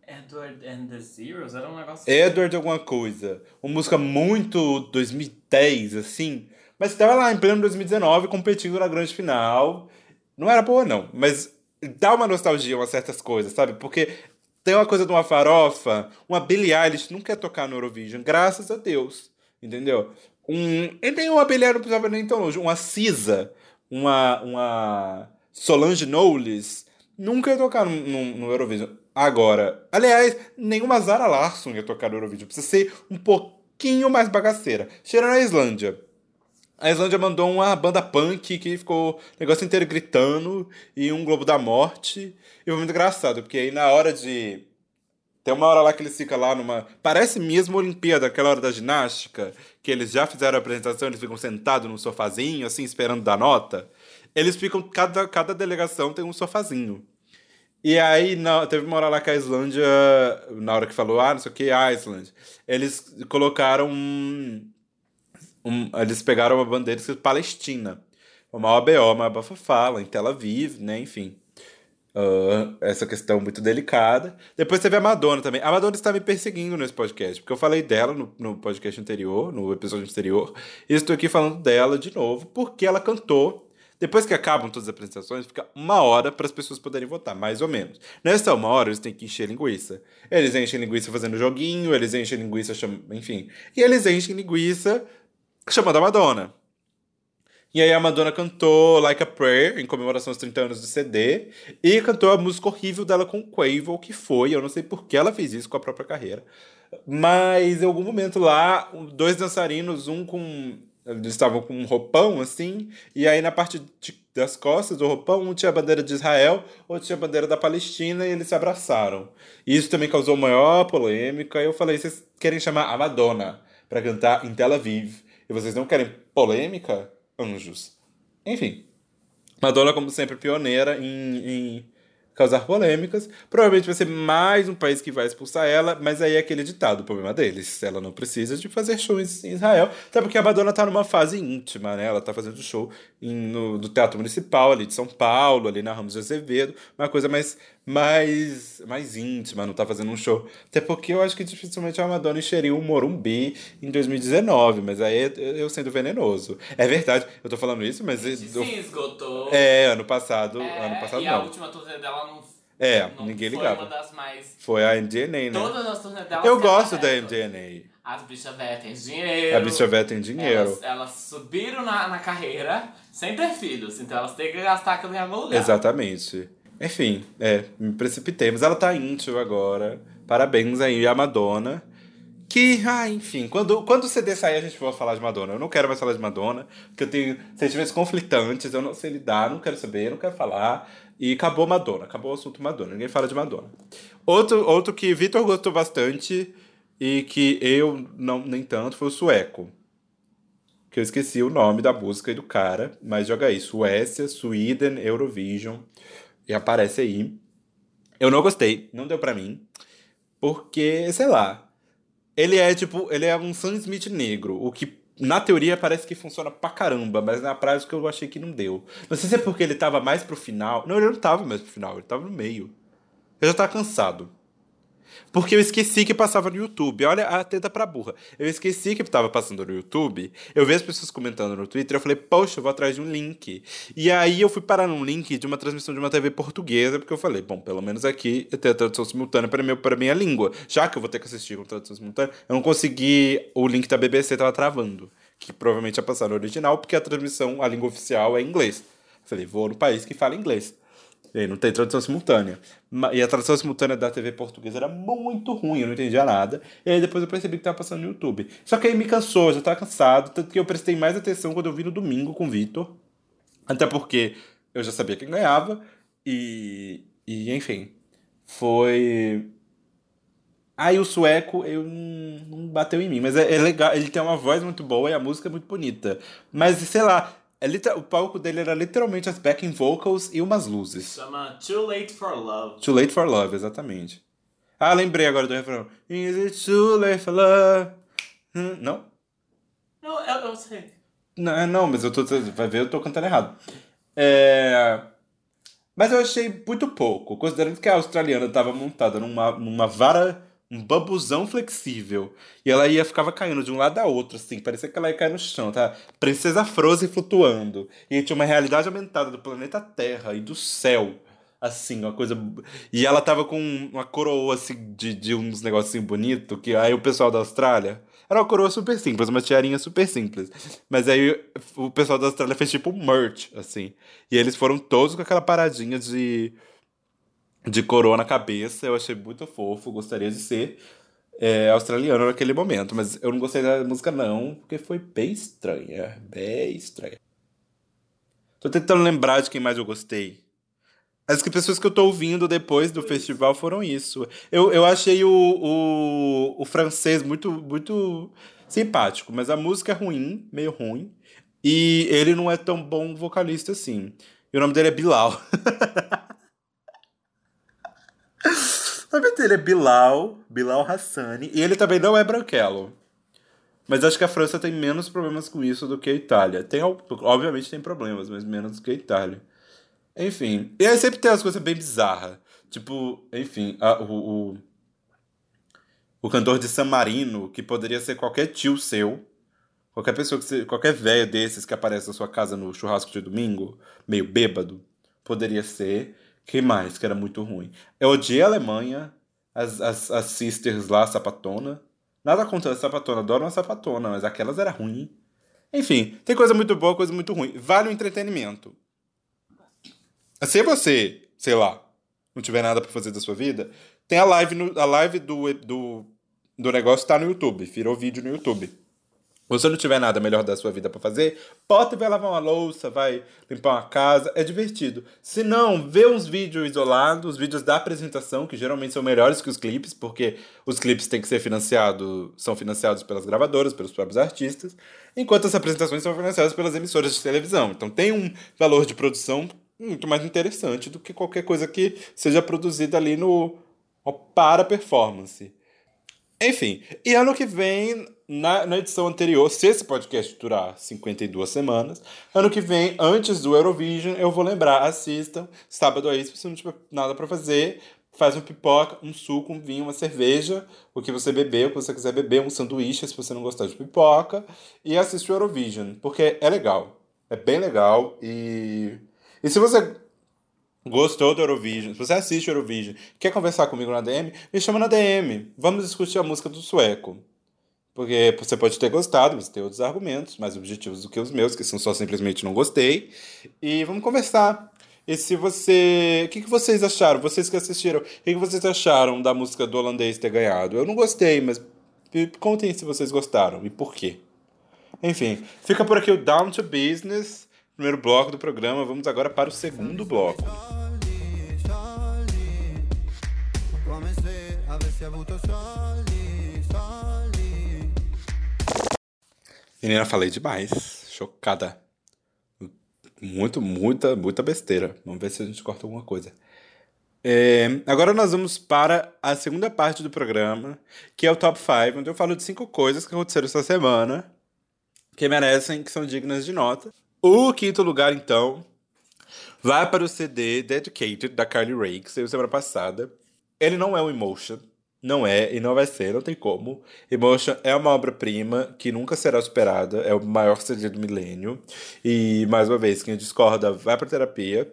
Edward and the Zeros? Era um negócio. Edward alguma coisa. Uma música muito 2010, assim. Mas estava lá em pleno 2019 competindo na grande final. Não era boa, não. Mas dá uma nostalgia umas certas coisas, sabe? Porque tem uma coisa de uma farofa. Uma Billie Eilish não quer tocar no Eurovision. Graças a Deus. Entendeu? Um, e nem uma Billie Eilish não precisava nem tão longe. Uma Cisa. Uma, uma Solange Knowles. Nunca ia tocar no, no, no Eurovision. Agora, aliás, nenhuma Zara Larson ia tocar no Eurovision. Precisa ser um pouquinho mais bagaceira. Cheirando a Islândia. A Islândia mandou uma banda punk que ficou o negócio inteiro gritando e um Globo da Morte. E foi muito engraçado, porque aí na hora de. Tem uma hora lá que eles ficam lá numa. Parece mesmo Olimpíada, aquela hora da ginástica, que eles já fizeram a apresentação, eles ficam sentados num sofazinho, assim, esperando dar nota. Eles ficam. Cada, cada delegação tem um sofazinho. E aí, na- teve uma hora lá que a Islândia, na hora que falou, ah, não sei o que, Iceland, eles colocaram um, um- eles pegaram uma bandeira escrito Palestina. Uma OBO, uma bafafá lá em Tel Aviv, né, enfim. Ah, essa questão muito delicada. Depois teve a Madonna também. A Madonna está me perseguindo nesse podcast, porque eu falei dela no, no podcast anterior, no episódio anterior, e estou aqui falando dela de novo, porque ela cantou. Depois que acabam todas as apresentações, fica uma hora para as pessoas poderem votar, mais ou menos. Nessa uma hora, eles têm que encher linguiça. Eles enchem linguiça fazendo joguinho, eles enchem linguiça, cham... enfim. E eles enchem linguiça chamando a Madonna. E aí a Madonna cantou Like a Prayer, em comemoração aos 30 anos do CD, e cantou a música horrível dela com Quavo, que foi, eu não sei por que ela fez isso com a própria carreira. Mas em algum momento lá, dois dançarinos, um com. Eles estavam com um roupão assim, e aí na parte de- das costas do roupão, um tinha a bandeira de Israel, outro tinha a bandeira da Palestina, e eles se abraçaram. E isso também causou maior polêmica. Eu falei: vocês querem chamar a Madonna para cantar em Tel Aviv, e vocês não querem polêmica? Anjos. Enfim. Madonna, como sempre, pioneira em, em causar polêmicas. Provavelmente vai ser mais um país que vai expulsar ela, mas aí é aquele ditado, o problema deles. Ela não precisa de fazer shows em Israel, até porque a Madonna tá numa fase íntima, né? Ela tá fazendo show em, no, do Teatro Municipal ali de São Paulo, ali na Ramos de Azevedo, uma coisa mais, mais, mais íntima, não tá fazendo um show. Até porque eu acho que dificilmente a Madonna encheria um Morumbi em 2019, mas aí eu sendo venenoso. É verdade, eu tô falando isso, mas... eu- Sim, esgotou. é, ano passado. É, ano passado e a não. última turnê dela não, É, não ninguém foi ligava. uma das mais. Foi a MDNA, né? Todas as turnês dela Eu se gosto da. MDNA. As bichas velhas têm dinheiro. A bicha tem dinheiro. Elas, elas subiram na, na carreira sem ter filhos, então elas têm que gastar aquilo em algum lugar. Exatamente. Enfim, é, me precipitei. Mas ela tá íntima agora. Parabéns aí a Madonna. Que, ah, enfim, quando, quando o CD sair a gente vai falar de Madonna. Eu não quero mais falar de Madonna, porque eu tenho sentimentos conflitantes, eu não sei lidar, não quero saber, não quero falar. E acabou Madonna, acabou o assunto Madonna, ninguém fala de Madonna. Outro, outro que Vitor gostou bastante e que eu não nem tanto foi o Sueco. Que eu esqueci o nome da música e do cara, mas joga aí, Suécia, Sweden, Eurovision, e aparece aí. Eu não gostei, não deu pra mim, porque, sei lá, ele é tipo, ele é um Sam Smith negro, o que na teoria parece que funciona pra caramba, mas na prática eu achei que não deu. Não sei se é porque ele tava mais pro final. Não, ele não tava mais pro final, ele tava no meio. Eu já tava cansado. Porque eu esqueci que passava no YouTube. Olha a teta pra burra. Eu esqueci que tava passando no YouTube. Eu vi as pessoas comentando no Twitter. Eu falei, poxa, eu vou atrás de um link. E aí eu fui parar num link de uma transmissão de uma TV portuguesa. Porque eu falei, bom, pelo menos aqui tem a tradução simultânea para meu, para minha língua. Já que eu vou ter que assistir com tradução simultânea, eu não consegui. O link da BBC tava travando. Que provavelmente ia passar no original, porque a transmissão, a língua oficial é inglês. Falei, vou no país que fala inglês. E não tem tradução simultânea. E a tradução simultânea da TV portuguesa era muito ruim, eu não entendia nada. E aí depois eu percebi que tava passando no YouTube. Só que aí me cansou, eu já tava cansado, tanto que eu prestei mais atenção quando eu vi no domingo com o Vitor. Até porque eu já sabia quem ganhava. E, e enfim, foi. Aí o sueco eu não bateu em mim, mas é, é legal, ele tem uma voz muito boa e a música é muito bonita. Mas sei lá, É o palco dele era literalmente as backing vocals e umas luzes. Chama Too Late for Love. Too Late for Love, exatamente. Ah, lembrei agora do refrão. Is it too late for love? Hum, Não? Não, eu, eu sei. Não, é, não, mas eu tô. Vai ver, eu tô cantando errado. É. Mas eu achei muito pouco, considerando que a australiana estava montada numa, numa vara, um bambuzão flexível. E ela ia ficava caindo de um lado a outro, assim, parecia que ela ia cair no chão, tá? Princesa Frozen flutuando. E tinha uma realidade aumentada do planeta Terra e do céu. Assim, uma coisa. E ela tava com uma coroa assim, de, de uns negocinhos assim, bonitos, que aí o pessoal da Austrália. Era uma coroa super simples, uma tiarinha super simples. Mas aí o pessoal da Austrália fez tipo merch, assim. E eles foram todos com aquela paradinha de, de coroa na cabeça. Eu achei muito fofo, gostaria de ser é, australiano naquele momento. Mas eu não gostei da música, não, porque foi bem estranha. Bem estranha. Tô tentando lembrar de quem mais eu gostei. As pessoas que eu tô ouvindo depois do festival foram isso. Eu, eu achei o, o, o francês muito, muito simpático, mas a música é ruim, meio ruim. E ele não é tão bom vocalista assim. E o nome dele é Bilal. [LAUGHS] nome dele é Bilal, Bilal Hassani. E ele também não é branquelo. Mas acho que a França tem menos problemas com isso do que a Itália. Tem, obviamente tem problemas, mas menos do que a Itália. Enfim. E aí sempre tem as coisas bem bizarras. Tipo, enfim, a- o, o, o cantor de San Marino, que poderia ser qualquer tio seu. Qualquer pessoa que você, qualquer velho desses que aparece na sua casa no churrasco de domingo, meio bêbado, poderia ser. Quem mais que era muito ruim? Eu odiei a Alemanha, as, as, as sisters lá, sapatona. Nada contra a sapatona, adoro uma sapatona, mas aquelas era ruim. Enfim, tem coisa muito boa, coisa muito ruim. Vale o entretenimento. Se você, sei lá, não tiver nada pra fazer da sua vida, tem a live, no, a live do, do, do negócio tá no YouTube, virou vídeo no YouTube. Você não tiver nada melhor da sua vida pra fazer, bota e vai lavar uma louça, vai limpar uma casa, é divertido. Se não, vê uns vídeos isolados, os vídeos da apresentação, que geralmente são melhores que os clipes, porque os clipes têm que ser financiados, são financiados pelas gravadoras, pelos próprios artistas, enquanto as apresentações são financiadas pelas emissoras de televisão. Então tem um valor de produção muito mais interessante do que qualquer coisa que seja produzida ali no para performance. Enfim, e ano que vem, na, na edição anterior, se esse podcast durar 52 semanas, ano que vem, antes do Eurovision, eu vou lembrar, assistam, sábado aí, se você não tiver nada pra fazer, faz um pipoca, um suco, um vinho, uma cerveja, o que você beber, o que você quiser beber, um sanduíche, se você não gostar de pipoca, e assiste o Eurovision, porque é legal, é bem legal, e... E se você gostou do Eurovision, se você assiste o Eurovision, quer conversar comigo na DM, me chama na DM. Vamos discutir a música do sueco. Porque você pode ter gostado, mas tem outros argumentos mais objetivos do que os meus, que são só simplesmente não gostei. E vamos conversar. E se você. O que, que vocês acharam? Vocês que assistiram, o que, que vocês acharam da música do holandês ter ganhado? Eu não gostei, mas contem se vocês gostaram e por quê. Enfim, fica por aqui o Down to Business, primeiro bloco do programa. Vamos agora para o segundo bloco. come se avessi avuto soldi, Menina, falei demais. Chocada. Muito, muita, muita besteira. Vamos ver se a gente corta alguma coisa. É, agora nós vamos para a segunda parte do programa, que é o Top 5, onde eu falo de cinco coisas que aconteceram essa semana que merecem, que são dignas de nota. O quinto lugar, então, vai para o CD Dedicated da Carly Rae, que saiu semana passada. Ele não é um Emotion, não é e não vai ser, não tem como. Emotion é uma obra-prima que nunca será superada, é o maior CD do milênio. E, mais uma vez, quem discorda vai para terapia.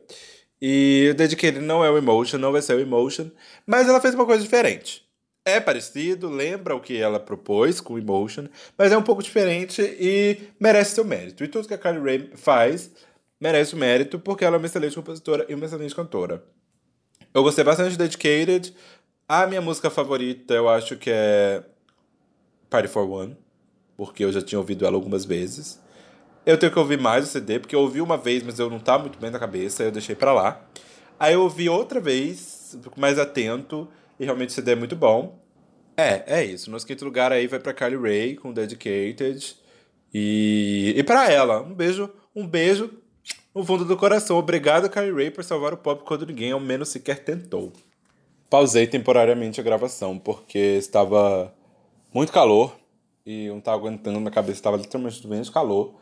E o Dedicated não é o Emotion, não vai ser o Emotion, mas ela fez uma coisa diferente. É parecido, lembra o que ela propôs com o Emotion, mas é um pouco diferente e merece seu mérito. E tudo que a Carly Rae faz merece o mérito porque ela é uma excelente compositora e uma excelente cantora. Eu gostei bastante de Dedicated. A minha música favorita eu acho que é Party for One, porque eu já tinha ouvido ela algumas vezes. Eu tenho que ouvir mais o CD, porque eu ouvi uma vez, mas eu não tava muito bem na cabeça, eu deixei pra lá. Aí eu ouvi outra vez, mais atento, e realmente o CD é muito bom. É, é isso. Nosso quinto lugar aí vai pra Carly Rae com Dedicated. E, e pra ela, um beijo, Um beijo no fundo do coração. Obrigado, Kylie Ray, por salvar o pop quando ninguém ao menos sequer tentou. Pausei temporariamente a gravação porque estava muito calor e eu não estava aguentando, minha cabeça estava literalmente doendo de calor.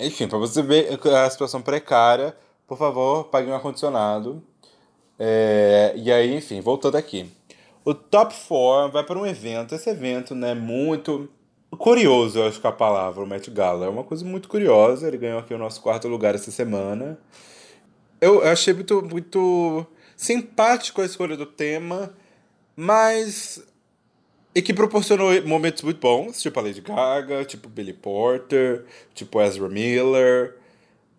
Enfim, para você ver a situação precária, por favor, pague um ar-condicionado. É, e aí, enfim, voltando aqui. O Top 4 vai para um evento. Esse evento, né, muito curioso, eu acho que é a palavra, o Met Gala. É uma coisa muito curiosa. Ele ganhou aqui o nosso quarto lugar essa semana. Eu, eu achei muito, muito simpático a escolha do tema, mas. E que proporcionou momentos muito bons, tipo a Lady Gaga, tipo Billy Porter, tipo Ezra Miller.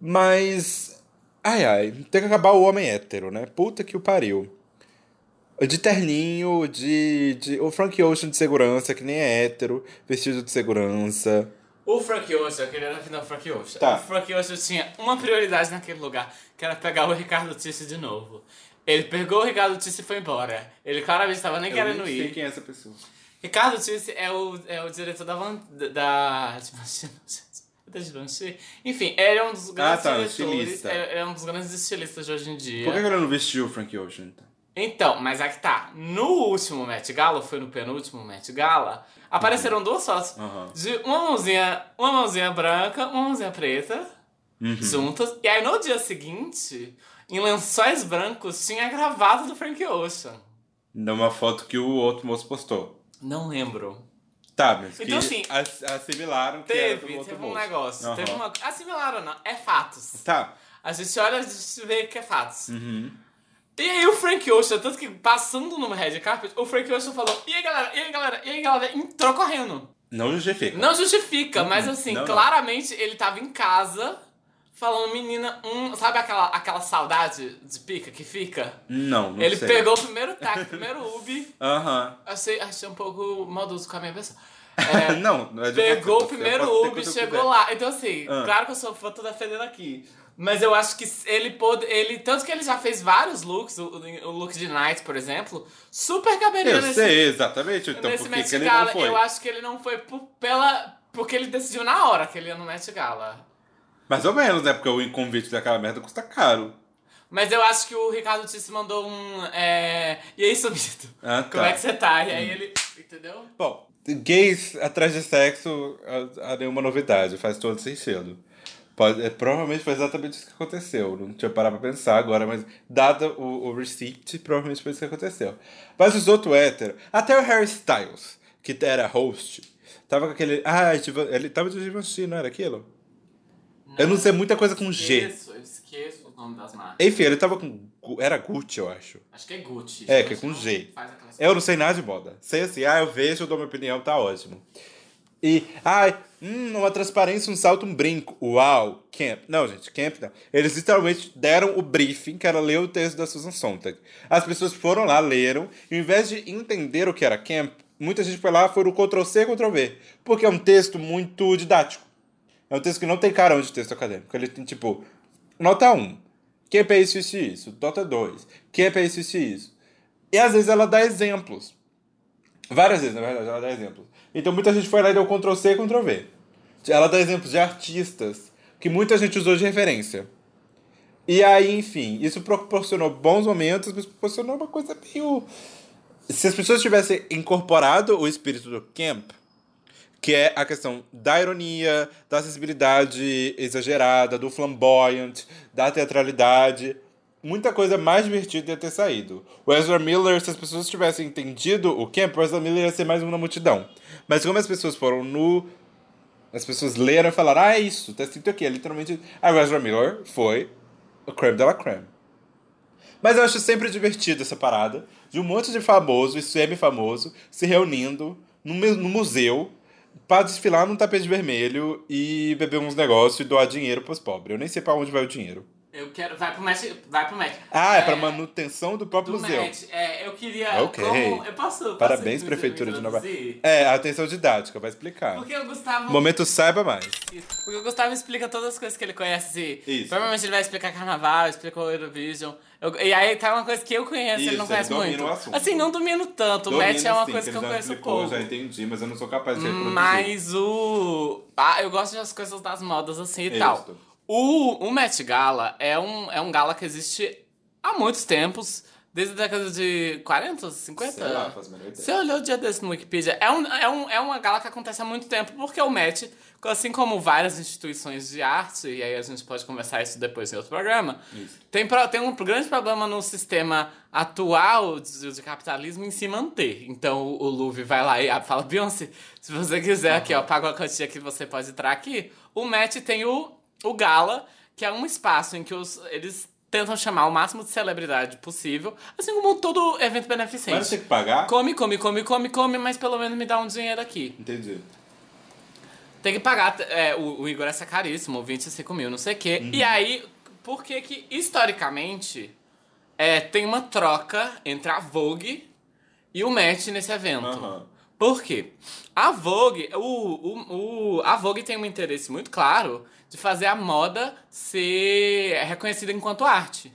Mas. Ai ai, tem que acabar o homem hétero, né? Puta que o pariu. De terninho, de, de. O Frank Ocean de segurança, que nem é hétero, vestido de segurança. O Frank Ocean, eu queria o Frank Ocean. Tá. O Frank Ocean tinha uma prioridade naquele lugar, que era pegar o Ricardo Tissi de novo. Ele pegou o Ricardo Tissi e foi embora. Ele claramente estava nem querendo ir. quem é essa pessoa. Ricardo Tissi é o, é o diretor da Van, da. Enfim, ele é um dos grandes tá, diretores, é, é um dos grandes estilistas de hoje em dia. Por que ele não vestiu o Frank Ocean? então? Então, mas aqui tá. No último Met Gala, foi no penúltimo Met Gala, apareceram duas fotos Aham. de uma mãozinha, uma mãozinha branca, uma mãozinha preta, Uhum. juntas. E aí no dia seguinte, em lençóis brancos, tinha a gravata do Frank Ocean. Numa foto que o outro moço postou. Não lembro. Tá, mas que Então, assim, ass- assimilaram que era do Teve, outro teve um moço. negócio. Aham. Teve uma. Assimilaram não, é fatos. Tá. A gente olha, a gente vê que é fatos. Uhum. E aí o Frank Ocean, tanto que passando no Red Carpet, o Frank Ocean falou, e aí galera, e aí galera, e aí galera, entrou correndo. Não justifica. Não justifica, mas assim, Não, não. claramente ele tava em casa falando, menina, um, sabe aquela, aquela saudade de pica que fica? Não, não ele sei. pegou o primeiro táxi, o primeiro Ubi, Aham. achei, achei um pouco maldoso com a minha pessoa. É, não, não é de pegou você, o primeiro Ubi, chegou lá. Então assim, Ah. claro que eu sou fã, tô defendendo aqui. Mas eu acho que ele pôde. Ele, tanto que ele já fez vários looks, o, o look de Night, por exemplo, super caberia Eu nesse, sei, exatamente. Então nesse por que ele não foi? Eu acho que ele não foi por- pela. Porque ele decidiu na hora que ele ia no Met Gala. Mais ou menos, né? Porque o convite daquela merda custa caro. Mas eu acho que o Ricardo Tissi mandou um. É... E aí, sumido? Ah, tá. Como é que você tá? E aí ele. Entendeu? Bom, gays atrás de sexo, há nenhuma novidade, faz todo sentido. Pode, é, provavelmente foi exatamente isso que aconteceu. Não tinha parado pra pensar agora, mas dado o, o receipt, provavelmente foi isso que aconteceu. Mas os outros héteros, até o Harry Styles, que era host, tava com aquele. Ah, ele tava de Givenchy, não era aquilo? Eu não sei muita coisa com G. Esqueço, eu esqueço o nome das marcas. Enfim, ele tava com. Era Gucci, eu acho. Acho que é Gucci. É, que é com G. Eu não sei nada de moda. Sei assim, ah, eu vejo, eu dou minha opinião, tá ótimo. E, ai, hum, uma transparência, um salto, um brinco. Uau, camp. Não, gente, camp não. Eles literalmente deram o briefing, que era ler o texto da Susan Sontag. As pessoas foram lá, leram, e ao invés de entender o que era camp, muita gente foi lá, foi no Ctrl-C, Ctrl-V. Porque é um texto muito didático. É um texto que não tem carão de texto acadêmico. Ele tem, tipo, nota 1. Camp é isso, isso isso. Nota 2. Camp é isso, isso isso. E às vezes ela dá exemplos. Várias vezes, na verdade, ela dá exemplos. Então muita gente foi lá e deu Ctrl C e Ctrl V. Ela dá exemplos de artistas que muita gente usou de referência. E aí, enfim, isso proporcionou bons momentos, mas proporcionou uma coisa meio. Se as pessoas tivessem incorporado o espírito do camp, que é a questão da ironia, da sensibilidade exagerada, do flamboyant, da teatralidade. Muita coisa mais divertida ia ter saído. O Ezra Miller, se as pessoas tivessem entendido o camp, o Ezra Miller ia ser mais uma multidão. Mas como as pessoas foram no. As pessoas leram e falaram, ah, é isso, tá escrito aqui. É literalmente. Ah, o Ezra Miller foi o creme de la creme. Mas eu acho sempre divertido essa parada de um monte de famoso e semi-famoso se reunindo no museu pra desfilar num tapete vermelho e beber uns negócios e doar dinheiro pros pobres. Eu nem sei pra onde vai o dinheiro. Eu quero. Vai pro Met. Vai pro Met. Ah, é, pra manutenção do próprio do museu. Met. É, eu queria. Ok. Como, eu posso. posso Parabéns, Prefeitura de Nova? É, atenção didática, vai explicar. Porque o Gustavo. Momento saiba mais. Porque o Gustavo explica todas as coisas que ele conhece. Isso. Provavelmente ele vai explicar carnaval, explica o Eurovision. Eu- e aí tá uma coisa que eu conheço, ele Isso, não ele conhece domina muito. o assunto. Assim, não domino tanto. O Domina, Match é uma sim, coisa que eu conheço explicou, pouco. Já entendi, mas eu não sou capaz de reproduzir. Mas o. Ah, eu gosto das coisas das modas assim e Isso. tal. O, o Met Gala é um, é um gala que existe há muitos tempos, desde a década de 40, 50? Sei lá, faz. Você olhou o dia desse no Wikipedia? É, um, é, um, é uma gala que acontece há muito tempo, porque o Met, assim como várias instituições de arte, e aí a gente pode conversar isso depois em outro programa, tem, pro- tem um grande problema no sistema atual de, de capitalismo em se manter. Então o, o Louvre vai lá e fala, Beyoncé, se você quiser aqui, ó, paga a quantia que você pode entrar aqui. O Met tem o, o Gala, que é um espaço em que os, eles tentam chamar o máximo de celebridade possível, assim como todo evento beneficente. Mas tem que pagar? Come, come, come, come, come, mas pelo menos me dá um dinheiro aqui. Entendi. Tem que pagar, é, o, o Igor é caríssimo, 25 mil, não sei o quê. Uhum. E aí, por que que, historicamente, é, tem uma troca entre a Vogue e o Met nesse evento? Aham. Por quê? A Vogue, o, o, o, a Vogue tem um interesse muito claro de fazer a moda ser reconhecida enquanto arte.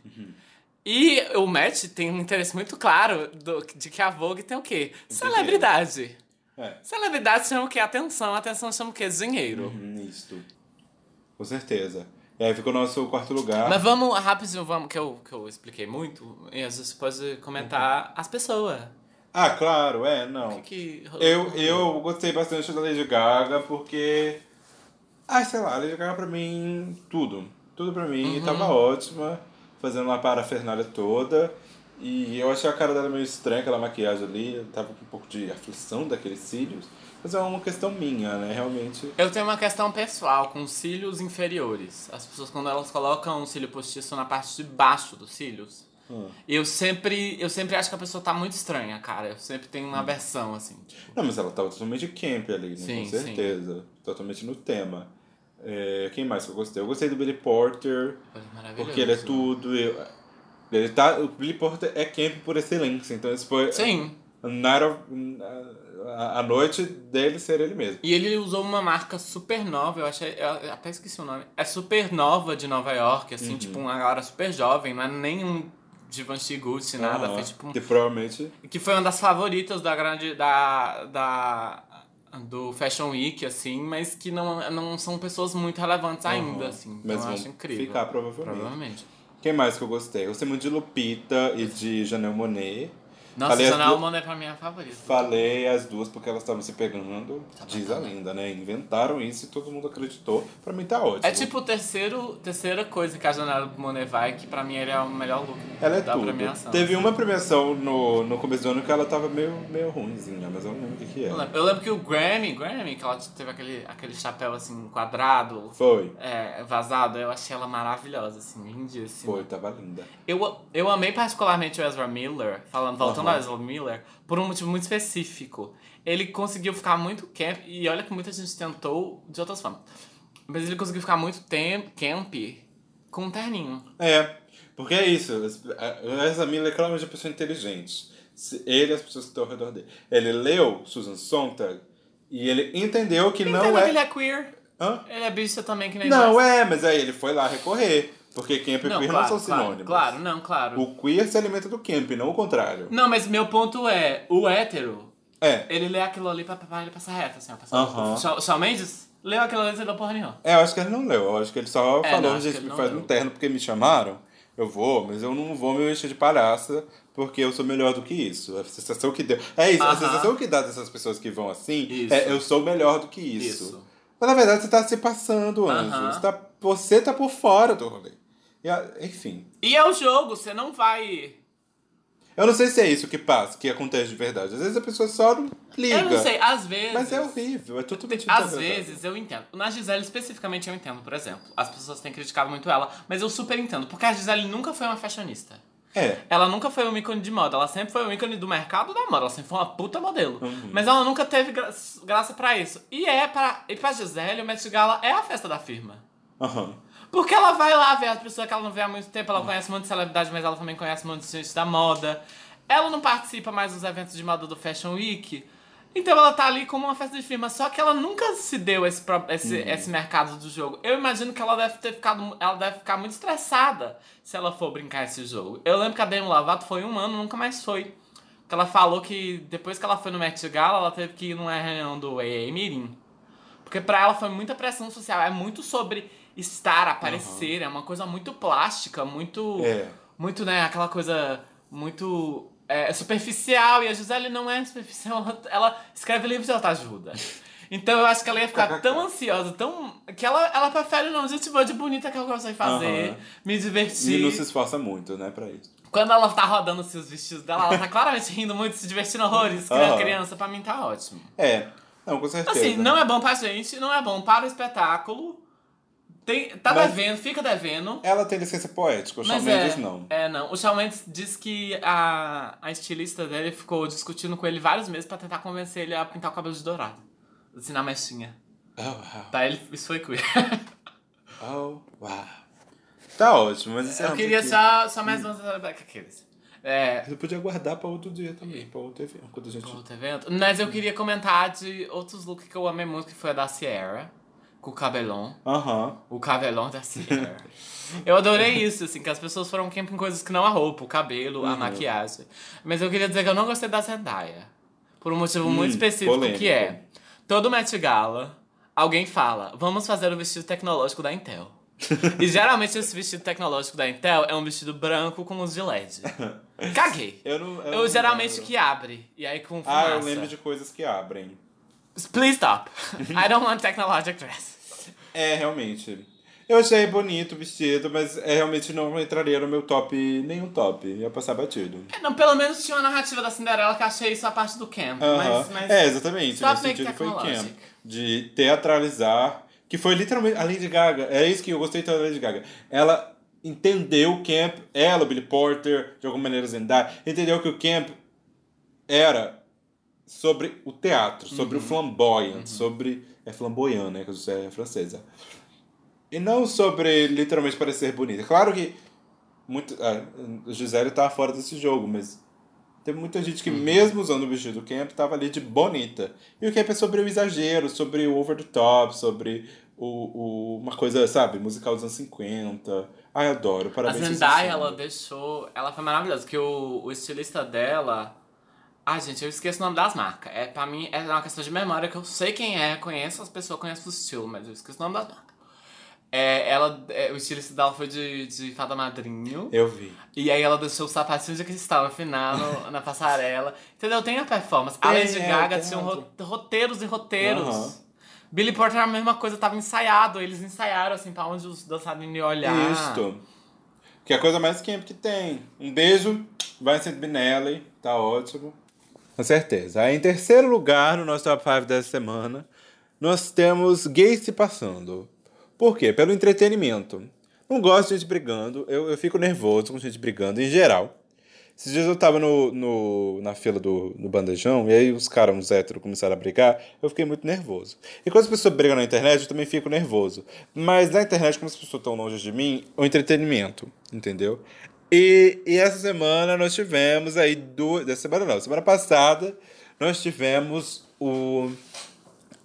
E o Met tem um interesse muito claro do- de que a Vogue tem o quê? Celebridade. É. Celebridade chama o quê? Atenção. Atenção chama o quê? Dinheiro. Hum, Isto. Com certeza. E aí ficou o nosso quarto lugar. Mas vamos, rapidinho, vamos, que eu, que eu expliquei muito. E às vezes pode comentar as pessoas. Ah, claro, é, não. O que que? Eu, eu gostei bastante da Lady Gaga porque. Ai, sei lá, a Lady Gaga pra mim, tudo. Tudo pra mim. Uhum. Tava ótima, fazendo uma parafernália toda. E eu achei a cara dela meio estranha, aquela maquiagem ali. Eu tava com um pouco de aflição daqueles cílios. Mas é uma questão minha, né? Realmente. Eu tenho uma questão pessoal com cílios inferiores. As pessoas, quando elas colocam um cílio postiço na parte de baixo dos cílios, Hum. eu sempre eu sempre acho que a pessoa tá muito estranha, cara. Eu sempre tenho Hum. uma aversão, assim. tipo. Não, mas ela tava totalmente camp ali, né? Sim, com certeza. Totalmente no tema. É, quem mais que eu gostei? Eu gostei do Billy Porter. Porque ele é tudo. eu- ele tá, o Billy Porter é camp por excelência. Então esse foi Sim. a, night of- a, noite dele ser ele mesmo. E ele usou uma marca super nova, eu achei. Eu até esqueci o nome. É super nova de Nova York, Uhum. assim, tipo, uma galera super jovem, não é nenhum Givenchy Gucci, nada. Aham. Foi tipo um Que provavelmente. Que foi uma das favoritas da grande. da. da do Fashion Week, assim, mas que não, não são pessoas muito relevantes ainda, assim. Então Mas eu acho incrível. ficar, provavelmente. Provavelmente. Quem mais que eu gostei? Eu gostei muito de Lupita e de Janelle Monet. Nossa, Falei Janelle duas- Monáe pra mim é a favorita. Falei as duas porque elas estavam se pegando, Tá diz a lenda, né? Inventaram isso e todo mundo acreditou. Pra mim tá ótimo. É tipo a terceiro, terceira coisa que a Janelle Monáe vai, que pra mim ele é o melhor look Ela é da tudo. premiação. Teve uma premiação no, no começo do ano que ela tava meio, meio ruimzinha, mas eu não lembro o que, que Eu lembro, eu lembro que o Grammy, Grammy, que ela teve aquele, aquele chapéu assim, quadrado, Foi. é, vazado, eu achei ela maravilhosa, assim, lindíssima. Foi, tava linda. Eu, eu amei particularmente o Ezra Miller, falando, voltando Ezra Miller, por um motivo muito específico. Ele conseguiu ficar muito camp, e olha que muita gente tentou de outras formas. Mas ele conseguiu ficar muito tempo camp com um terninho. É, porque é isso. O Ezra Miller é claramente uma pessoa inteligente. Ele e as pessoas que estão ao redor dele. Ele leu Susan Sontag e ele entendeu que não Entenda é... que ele é queer. Hã? Ele é bicha também, que nem Não, nós. é, mas aí ele foi lá recorrer. Porque camp e Não, queer claro, não são claro, sinônimos. Claro, não, claro. O queer se alimenta do camp, não o contrário. Não, mas meu ponto é, o hétero, É. ele lê aquilo ali pra, pra ele passar reto, assim, ó. Shawn- Shawn Mendes leu aquilo ali e não deu porra nenhuma. É, eu acho que ele não leu. Eu acho que ele só É, falou, não, gente, me faz leu. um terno porque me chamaram. Eu vou, mas eu não vou me vestir de palhaça porque eu sou melhor do que isso. A sensação que deu. É isso, a Aham. sensação que dá dessas pessoas que vão assim Isso. é eu sou melhor do que isso. Isso. Mas na verdade você tá se passando, Anjo. Aham. Você, tá, você tá por fora do rolê. Enfim. E é o jogo, você não vai... Eu não sei se é isso que passa, que acontece de verdade. Às vezes a pessoa só não liga. Eu não sei, às vezes... Mas é horrível, é totalmente Às interpretável. vezes eu entendo. Na Gisele especificamente eu entendo, por exemplo. As pessoas têm criticado muito ela, mas eu super entendo. Porque a Gisele nunca foi uma fashionista. É. Ela nunca foi um ícone de moda, ela sempre foi um ícone do mercado da moda, ela sempre foi uma puta modelo. Uhum. Mas ela nunca teve gra graça pra isso. E é pra, e pra Gisele, o Met Gala é a festa da firma. Aham. Porque ela vai lá ver as pessoas que ela não vê há muito tempo, ela conhece um monte de celebridade, mas ela também conhece um monte de gente da moda. Ela não participa mais dos eventos de moda do Fashion Week. Então ela tá ali como uma festa de firma, só que ela nunca se deu esse, esse, esse mercado do jogo. Eu imagino que ela deve ter ficado. Ela deve ficar muito estressada se ela for brincar esse jogo. Eu lembro que a Demi Lovato foi um ano, nunca mais foi. Porque ela falou que depois que ela foi no Met Gala, ela teve que ir numa reunião do AA Mirim. Porque pra ela foi muita pressão social. É muito sobre estar, aparecer. É uma coisa muito plástica, muito. É. Muito, né? Aquela coisa muito. é, superficial. E a Gisele não é superficial. Ela, ela escreve livros de autoajuda. Então eu acho que ela ia ficar tão ansiosa, tão. que ela, ela prefere, não, gente, vou de bonita que eu de fazer, Aham. me E divertir. não se esforça muito, né, pra isso. Quando ela tá rodando assim, os vestidos dela, ela tá claramente [LAUGHS] rindo muito, se divertindo horrores. Criança, Aham. criança, pra mim tá ótimo. É, não, com certeza. Assim, não é bom pra gente, não é bom para o espetáculo. Tem, tá Mas- devendo, fica devendo. Ela tem licença poética, o Shawn Mas Mendes é, não. é, não. O Shawn Mendes diz que a, a estilista dele ficou discutindo com ele vários meses pra tentar convencer ele a pintar o cabelo de dourado. Assim, na mechinha. Oh, wow. Pra ele, isso foi queer. [LAUGHS] Oh, wow. Tá ótimo, mas isso é Eu queria só, só mais umas... Aqueles. É, Você podia guardar pra outro dia também, pra outro evento. Quando a gente... outro evento. Mas eu queria comentar de outros looks que eu amei muito, que foi a da Sierra. Com o cabelão. Aham. O cabelão da Sierra. [LAUGHS] eu adorei isso, assim, que as pessoas foram camp em coisas que não a roupa, o cabelo, Uhum. a maquiagem. Mas eu queria dizer que eu não gostei da Zendaya. Por um motivo muito Hum, específico, polêmico. que é... Todo Met Gala, alguém fala, vamos fazer o vestido tecnológico da Intel. e geralmente esse vestido tecnológico da Intel é um vestido branco com os de LED. [LAUGHS] Caguei. Eu não. Eu, Eu, geralmente lembro. que abre. E aí com Ah, fumaça. eu lembro de coisas que abrem. Please stop. I don't want technologic dress. É, realmente. Eu achei bonito o vestido, mas é, realmente não entraria no meu top, nenhum top. Ia passar batido. É, Não, pelo menos tinha uma narrativa da Cinderela que achei isso a parte do camp. Aham. Mas, mas É, exatamente. Stop Nesse sentido foi camp. De teatralizar. Que foi literalmente a Lady Gaga. É isso que eu gostei tanto da Lady Gaga. Ela entendeu o camp, ela, o Billy Porter, de alguma maneira Zendaya, entendeu que o camp era sobre o teatro, sobre Uhum. o flamboyant, sobre. É flamboyant, né? Que é francesa. E não sobre literalmente parecer bonita. Claro que. Muito, ah, a Gisele tá fora desse jogo, mas tem muita gente que, Uhum. mesmo usando o vestido do camp, tava ali de bonita. E o camp é sobre o exagero, sobre o over the top, sobre o, o, uma coisa, sabe, musical dos anos 50. Ai, adoro. a Parabéns. Zendaya, Susanna. ela deixou. Ela foi maravilhosa, porque o, o estilista dela. Ah, gente, eu esqueço o nome das marcas. É, pra mim, é uma questão de memória que eu sei quem é, conheço as pessoas, conheço o estilo, mas eu esqueço o nome das marcas. É, ela, é, o estilista dela foi de, de fada madrinho. Eu vi. E aí ela deixou o sapatinho de cristal afinar no, na passarela. Entendeu? Tem a performance. A Tem, Lady é, Gaga tem tinha outro. ro- roteiros e roteiros. Aham. Billy Porter era a mesma coisa, tava ensaiado. Eles ensaiaram assim pra onde os dançarinos iam olhar. Isto. Que é a coisa mais camp que tem. Um beijo, Vincent Binelli, tá ótimo. Com certeza. Aí, em terceiro lugar, no nosso top 5 dessa semana, nós temos gays se passando. Por quê? Pelo entretenimento. Não gosto de gente brigando, eu, eu fico nervoso com gente brigando em geral. Esses dias eu tava no, no, na fila do, do bandejão e aí os caras, uns héteros, começaram a brigar. Eu fiquei muito nervoso. E quando as pessoas brigam na internet, eu também fico nervoso. Mas na internet, como as pessoas estão longe de mim, o entretenimento, entendeu? E, e essa semana nós tivemos aí duas. Dessa semana não, semana passada nós tivemos o,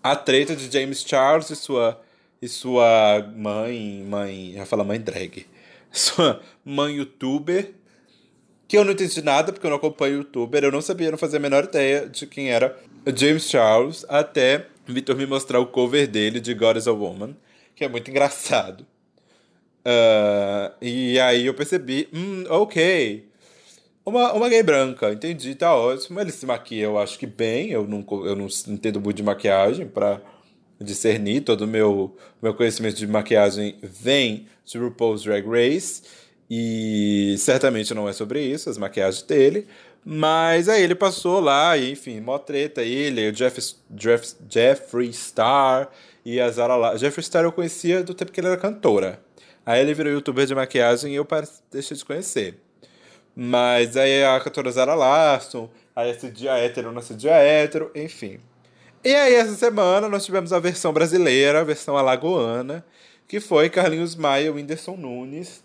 a treta de James Charles e sua, e sua mãe. Mãe. Já fala mãe drag. [LAUGHS] Sua mãe youtuber que eu não entendi nada, porque eu não acompanho youtuber, eu não sabia, não fazia a menor ideia de quem era James Charles, até Vitor me mostrar o cover dele de God is a Woman, que é muito engraçado. Ah, e aí eu percebi, hum, ok. Uma, uma gay branca, entendi, tá ótimo. Ele se maquia, eu acho que bem, eu não, eu não entendo muito de maquiagem pra discernir. Todo o meu, meu conhecimento de maquiagem vem de RuPaul's Drag Race. E certamente não é sobre isso, as maquiagens dele. Mas aí ele passou lá, e, enfim, mó treta ele, o Jeff, Jeff, Jeffree Star e a Zara La... Jeffree Star eu conhecia do tempo que ele era cantora. Aí ele virou youtuber de maquiagem e eu deixei de conhecer. Mas aí a cantora Zara Larson, aí esse dia hétero, nosso dia hétero, enfim. E aí essa semana nós tivemos a versão brasileira, a versão alagoana, que foi Carlinhos Maia e Whindersson Nunes.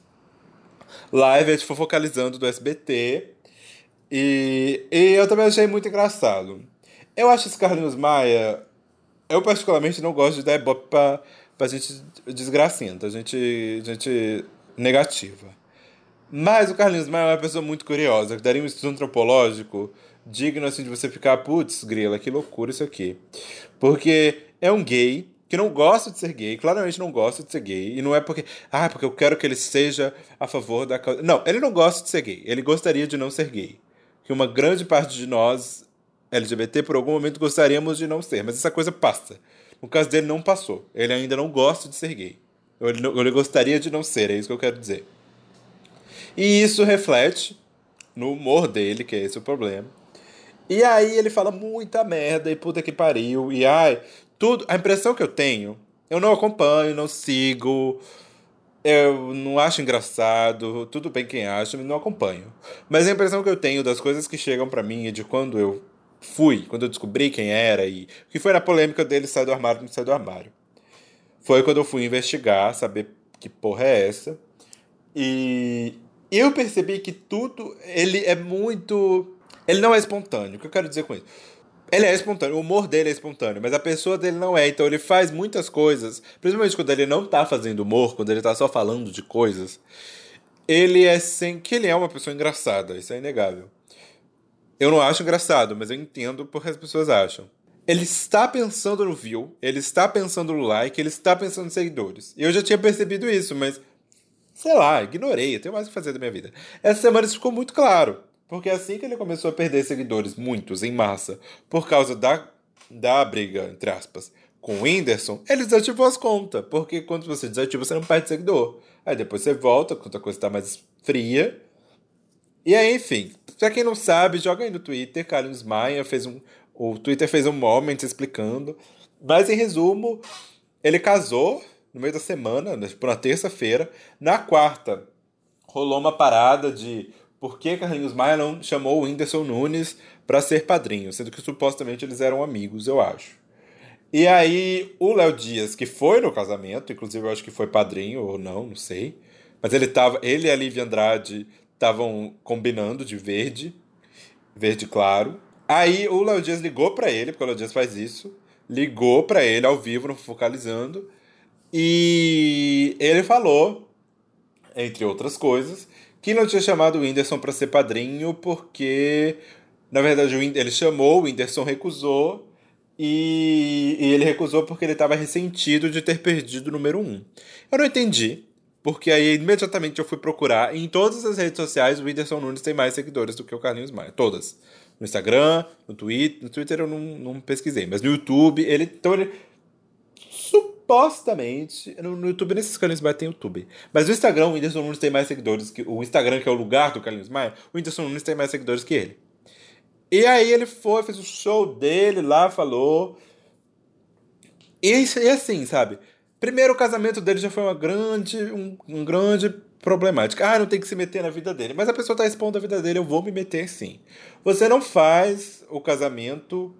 Live de fofocalizando do SBT. E, e eu também achei muito engraçado. Eu acho esse Carlinhos Maia. Eu, particularmente, não gosto de dar ibope pra, pra gente desgracinta, gente, gente negativa. Mas o Carlinhos Maia é uma pessoa muito curiosa, que daria um estudo antropológico digno assim de você ficar, putz, grila, que loucura isso aqui. Porque é um gay que não gosta de ser gay, claramente não gosta de ser gay, e não é porque, ah, porque eu quero que ele seja a favor da causa. Não, ele não gosta de ser gay, ele gostaria de não ser gay. Que uma grande parte de nós, LGBT, por algum momento gostaríamos de não ser, mas essa coisa passa. No caso dele, não passou. Ele ainda não gosta de ser gay. Ele, não- ele gostaria de não ser, é isso que eu quero dizer. E isso reflete no humor dele, que é esse o problema. E aí ele fala muita merda e puta que pariu. E ai, tudo. A impressão que eu tenho, eu não acompanho, não sigo. Eu não acho engraçado, tudo bem quem acha, mas não acompanho. Mas a impressão que eu tenho das coisas que chegam pra mim e de quando eu fui, quando eu descobri quem era e que foi na polêmica dele sai do armário, não sai do armário. Foi quando eu fui investigar, saber que porra é essa. E eu percebi que tudo, ele é muito. Ele não é espontâneo. O que eu quero dizer com isso? Ele é espontâneo, o humor dele é espontâneo, mas a pessoa dele não é. Então ele faz muitas coisas, principalmente quando ele não tá fazendo humor, quando ele tá só falando de coisas. Ele é sem. que ele é uma pessoa engraçada, isso é inegável. Eu não acho engraçado, mas eu entendo porque as pessoas acham. Ele está pensando no view, ele está pensando no like, ele está pensando nos seguidores. Eu já tinha percebido isso, mas sei lá, ignorei, eu tenho mais o que fazer da minha vida. Essa semana isso ficou muito claro, porque assim que ele começou a perder seguidores, muitos, em massa, por causa da, da briga, entre aspas, com o Whindersson, ele desativou as contas, porque quando você desativa, você não perde seguidor. Aí depois você volta, quando a coisa está mais fria. E aí, enfim, pra quem não sabe, joga aí no Twitter, Carlos Maia fez um. O Twitter fez um moment explicando. Mas em resumo, ele casou no meio da semana, né, tipo na terça-feira. Na quarta, rolou uma parada de por que Carlinhos Maia não chamou o Whindersson Nunes para ser padrinho, sendo que supostamente eles eram amigos, eu acho. E aí, o Léo Dias, que foi no casamento, inclusive eu acho que foi padrinho ou não, não sei. Mas ele tava. Ele e a Lívia Andrade estavam combinando de verde, verde claro. Aí o Léo Dias ligou pra ele, porque o Léo Dias faz isso. Ligou pra ele ao vivo no Focalizando. E ele falou, entre outras coisas, que não tinha chamado o Whindersson pra ser padrinho porque, na verdade, ele chamou, o Whindersson recusou. E, e ele recusou porque ele estava ressentido de ter perdido o número 1. Um. Eu não entendi, porque aí imediatamente eu fui procurar. Em todas as redes sociais, o Whindersson Nunes tem mais seguidores do que o Carlinhos Maia. Todas. No Instagram, no Twitter. No Twitter eu não, não pesquisei, mas no YouTube, ele. Então ele. Supostamente. No, no YouTube, nesses Carlinhos Maia tem YouTube. Mas no Instagram, o Whindersson Nunes tem mais seguidores que. O Instagram, que é o lugar do Carlinhos Maia, o Whindersson Nunes tem mais seguidores que ele. E aí ele foi, fez o show dele lá, falou. E, e assim, sabe? Primeiro, o casamento dele já foi uma grande, um, um grande problemática. Ah, não tem que se meter na vida dele. Mas a pessoa tá expondo a vida dele, eu vou me meter sim. Você não faz o casamento.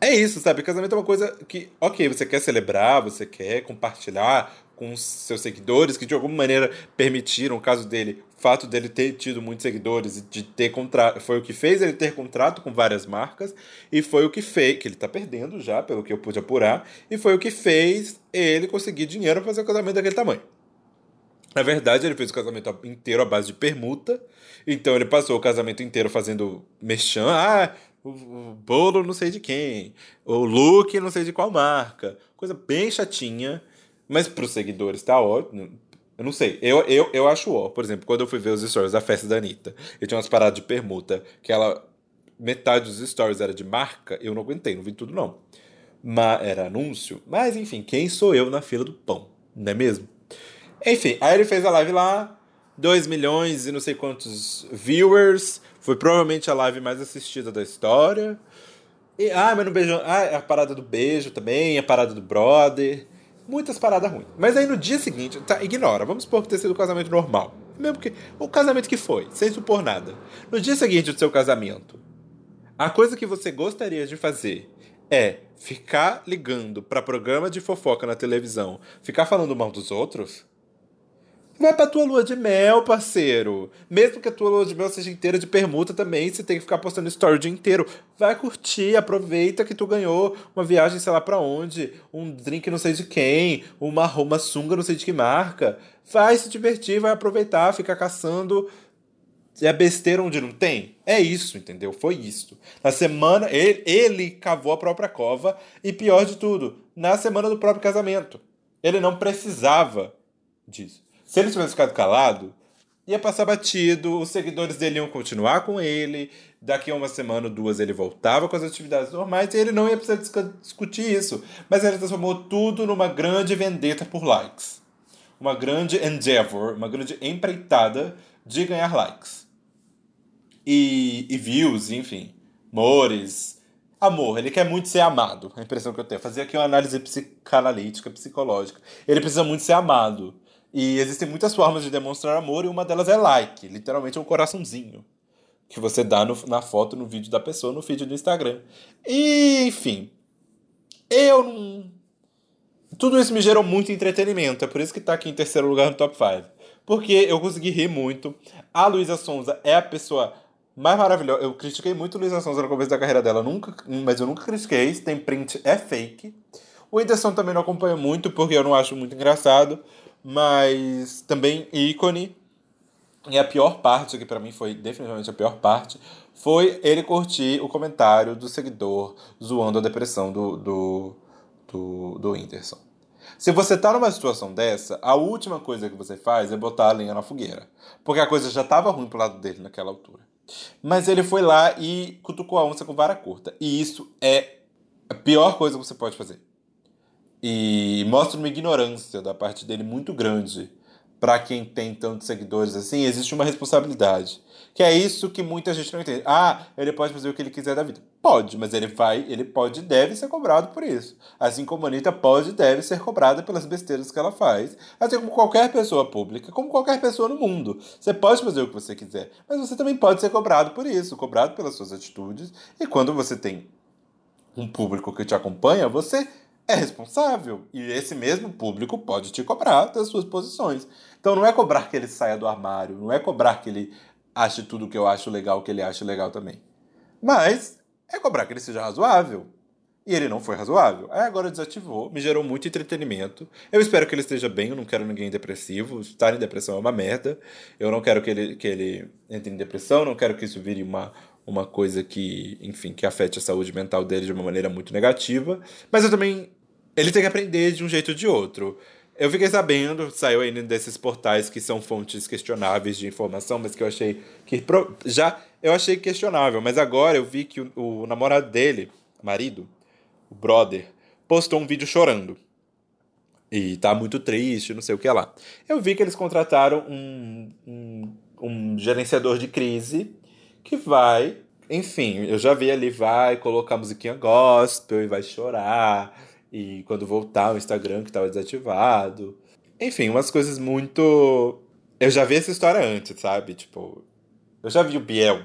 É isso, sabe? Casamento é uma coisa que, ok, você quer celebrar, você quer compartilhar com seus seguidores que de alguma maneira permitiram, o caso dele, fato dele ter tido muitos seguidores de ter contrato, foi o que fez ele ter contrato com várias marcas e foi o que fez, que ele tá perdendo já, pelo que eu pude apurar, e foi o que fez ele conseguir dinheiro para fazer o casamento daquele tamanho. Na verdade, ele fez o casamento inteiro à base de permuta. Então ele passou o casamento inteiro fazendo merchan. Ah, o, o bolo não sei de quem. O look não sei de qual marca. Coisa bem chatinha. Mas pros seguidores tá ótimo. Eu não sei. Eu, eu, eu acho ó. Por exemplo, quando eu fui ver os stories da festa da Anitta, e tinha umas paradas de permuta, que ela. Metade dos stories era de marca, eu não aguentei, não vi tudo não. Mas era anúncio. Mas enfim, quem sou eu na fila do pão? Não é mesmo? Enfim, aí ele fez a live lá, 2 milhões e não sei quantos viewers. Foi provavelmente a live mais assistida da história. E, ah, mas no beijo. Ah, a parada do beijo também, a parada do brother. Muitas paradas ruins. Mas aí no dia seguinte, tá, ignora. Vamos supor que tenha sido um casamento normal. Mesmo que. O casamento que foi, sem supor nada. No dia seguinte do seu casamento, a coisa que você gostaria de fazer é ficar ligando pra programa de fofoca na televisão, ficar falando mal dos outros? Vai pra tua lua de mel, parceiro. Mesmo que a tua lua de mel seja inteira de permuta também, você tem que ficar postando story o dia inteiro. Vai curtir, aproveita que tu ganhou uma viagem, sei lá pra onde, um drink não sei de quem, uma, uma sunga não sei de que marca. Vai se divertir, vai aproveitar, ficar caçando é besteira onde não tem? É isso, entendeu? Foi isso. Na semana, ele, ele cavou a própria cova e pior de tudo, na semana do próprio casamento. Ele não precisava disso. Se ele tivesse ficado calado, ia passar batido, os seguidores dele iam continuar com ele, daqui a uma semana ou duas ele voltava com as atividades normais e ele não ia precisar discu- discutir isso. Mas ele transformou tudo numa grande vendetta por likes. Uma grande endeavor, uma grande empreitada de ganhar likes. E, e views, enfim. Amores. Amor, ele quer muito ser amado. A impressão que eu tenho. Fazer aqui uma análise psicanalítica, psicológica. Ele precisa muito ser amado. E existem muitas formas de demonstrar amor e uma delas é like. Literalmente é um coraçãozinho. Que você dá no- na foto, no vídeo da pessoa, no feed do Instagram. E, enfim. Eu não. Tudo isso me gerou muito entretenimento. É por isso que tá aqui em terceiro lugar no top 5. Porque eu consegui rir muito. A Luísa Sonza é a pessoa mais maravilhosa. Eu critiquei muito a Luísa Sonza no começo da carreira dela, nunca, mas eu nunca critiquei. Se tem print, é fake. O Whindersson também não acompanha muito, porque eu não acho muito engraçado. Mas também ícone. E a pior parte, que pra mim foi definitivamente a pior parte, foi ele curtir o comentário do seguidor zoando a depressão do, do, do, do Whindersson. Se você tá numa situação dessa, a última coisa que você faz é botar a lenha na fogueira. Porque a coisa já tava ruim pro lado dele naquela altura. Mas ele foi lá e cutucou a onça com vara curta. E isso é a pior coisa que você pode fazer. E mostra uma ignorância da parte dele muito grande. Para quem tem tantos seguidores assim, existe uma responsabilidade. Que é isso que muita gente não entende. Ah, ele pode fazer o que ele quiser da vida. Pode, mas ele vai, ele pode e deve ser cobrado por isso. Assim como a Anitta pode e deve ser cobrada pelas besteiras que ela faz. Assim como qualquer pessoa pública, como qualquer pessoa no mundo. Você pode fazer o que você quiser, mas você também pode ser cobrado por isso, cobrado pelas suas atitudes. E quando você tem um público que te acompanha, você é responsável. E esse mesmo público pode te cobrar das suas posições. Então não é cobrar que ele saia do armário, não é cobrar que ele ache tudo que eu acho legal, que ele ache legal também. Mas é cobrar que ele seja razoável. E ele não foi razoável. Aí agora desativou, me gerou muito entretenimento. Eu espero que ele esteja bem, eu não quero ninguém depressivo. Estar em depressão é uma merda. Eu não quero que ele, que ele entre em depressão, não quero que isso vire uma, uma coisa que, enfim, que afete a saúde mental dele de uma maneira muito negativa. Mas eu também. Ele tem que aprender de um jeito ou de outro. Eu fiquei sabendo, saiu ainda desses portais que são fontes questionáveis de informação, mas que eu achei que. Já eu achei questionável, mas agora eu vi que o, o namorado dele, marido, o brother, postou um vídeo chorando. E tá muito triste, não sei o que lá. Eu vi que eles contrataram um, um, um gerenciador de crise que vai. Enfim, eu já vi ali, vai colocar musiquinha gospel e vai chorar. E quando voltar o Instagram que tava desativado. Enfim, umas coisas muito. Eu já vi essa história antes, sabe? Tipo, eu já vi o Biel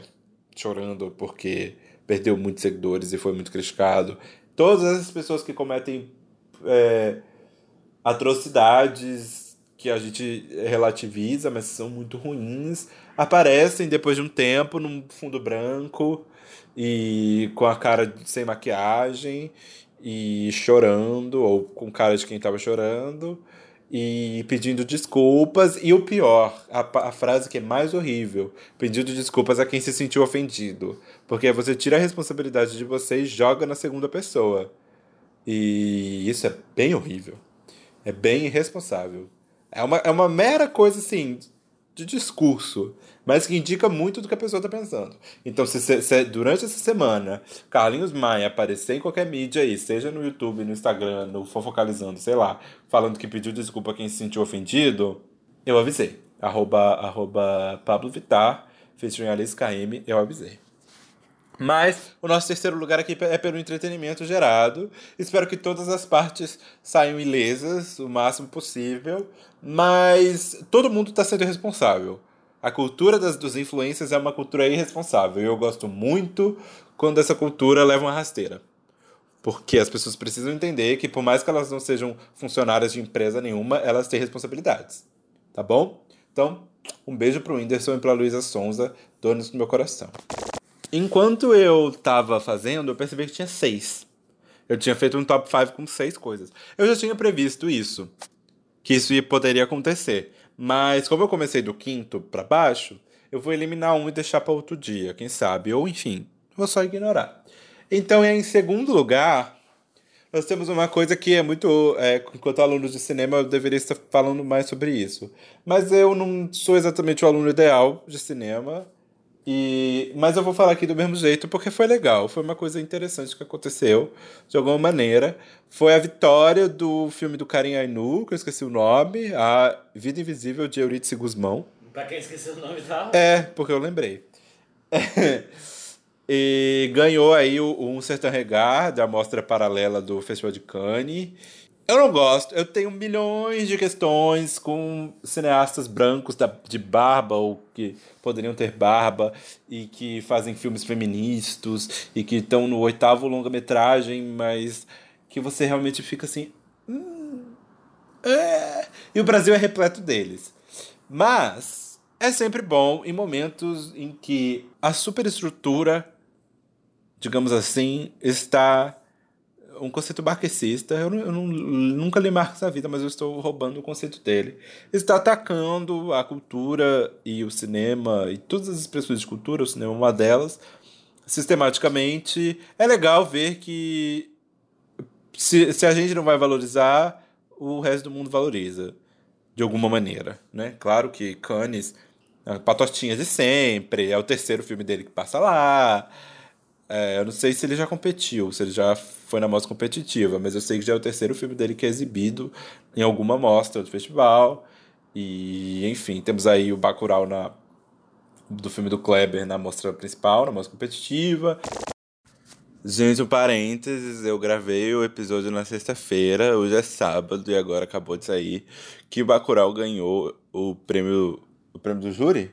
chorando porque perdeu muitos seguidores e foi muito criticado. Todas essas pessoas que cometem é, atrocidades que a gente relativiza, mas são muito ruins, aparecem depois de um tempo num fundo branco e com a cara sem maquiagem e chorando, ou com cara de quem estava chorando, e pedindo desculpas. E o pior, a, a frase que é mais horrível: pedindo desculpas a quem se sentiu ofendido. Porque você tira a responsabilidade de você e joga na segunda pessoa. E isso é bem horrível. É bem irresponsável. É uma, é uma mera coisa assim de discurso, mas que indica muito do que a pessoa está pensando. Então, se, se- se durante essa semana Carlinhos Maia aparecer em qualquer mídia aí, seja no YouTube, no Instagram, no Fofocalizando, sei lá, falando que pediu desculpa a quem se sentiu ofendido, eu avisei. Arroba, arroba Pablo Vittar, featuring Alice KM, eu avisei. Mas o nosso terceiro lugar aqui é pelo entretenimento gerado. Espero que todas as partes saiam ilesas o máximo possível. Mas todo mundo está sendo responsável. A cultura das, dos influencers é uma cultura irresponsável. E eu gosto muito quando essa cultura leva uma rasteira. Porque as pessoas precisam entender que, por mais que elas não sejam funcionárias de empresa nenhuma, elas têm responsabilidades. Tá bom? Então, um beijo pro Whindersson e pra Luísa Sonza, donos do meu coração. Enquanto eu tava fazendo, eu percebi que tinha seis. Eu tinha feito um top 5 com seis coisas. Eu já tinha previsto isso. Que isso ia- poderia acontecer. Mas como eu comecei do quinto pra baixo, eu vou eliminar um e deixar pra outro dia, quem sabe? Ou enfim, vou só ignorar. Então em segundo lugar, nós temos uma coisa que é muito. É, enquanto aluno de cinema, eu deveria estar falando mais sobre isso. Mas eu não sou exatamente o aluno ideal de cinema. E, mas eu vou falar aqui do mesmo jeito porque foi legal. Foi uma coisa interessante que aconteceu, de alguma maneira. Foi a vitória do filme do Karim Ainu, que eu esqueci o nome, A Vida Invisível de Eurídice Guzmão. Pra quem esqueceu o nome da. É, porque eu lembrei. [LAUGHS] e ganhou aí o, um Certain Regard da mostra paralela do Festival de Cannes. Eu não gosto, eu tenho milhões de questões com cineastas brancos da, de barba ou que poderiam ter barba e que fazem filmes feministas e que estão no oitavo longa-metragem, mas que você realmente fica assim. "Hum, é." E o Brasil é repleto deles. Mas é sempre bom em momentos em que a superestrutura, digamos assim, está um conceito marxista. Eu, eu não- nunca li Marx na vida, mas eu estou roubando o conceito dele. Está atacando a cultura e o cinema e todas as expressões de cultura, o cinema é uma delas, sistematicamente. É legal ver que se, se a gente não vai valorizar, o resto do mundo valoriza de alguma maneira, né? Claro que Cannes, a patotinha de sempre, é o terceiro filme dele que passa lá. É, eu não sei se ele já competiu, se ele já foi na mostra competitiva, mas eu sei que já é o terceiro filme dele que é exibido em alguma mostra do festival. E, enfim, temos aí o Bacurau na, do filme do Kleber na mostra principal, na mostra competitiva. Gente, um parênteses, eu gravei o episódio na sexta-feira, hoje é sábado e agora acabou de sair que o Bacurau ganhou o prêmio, o prêmio do júri?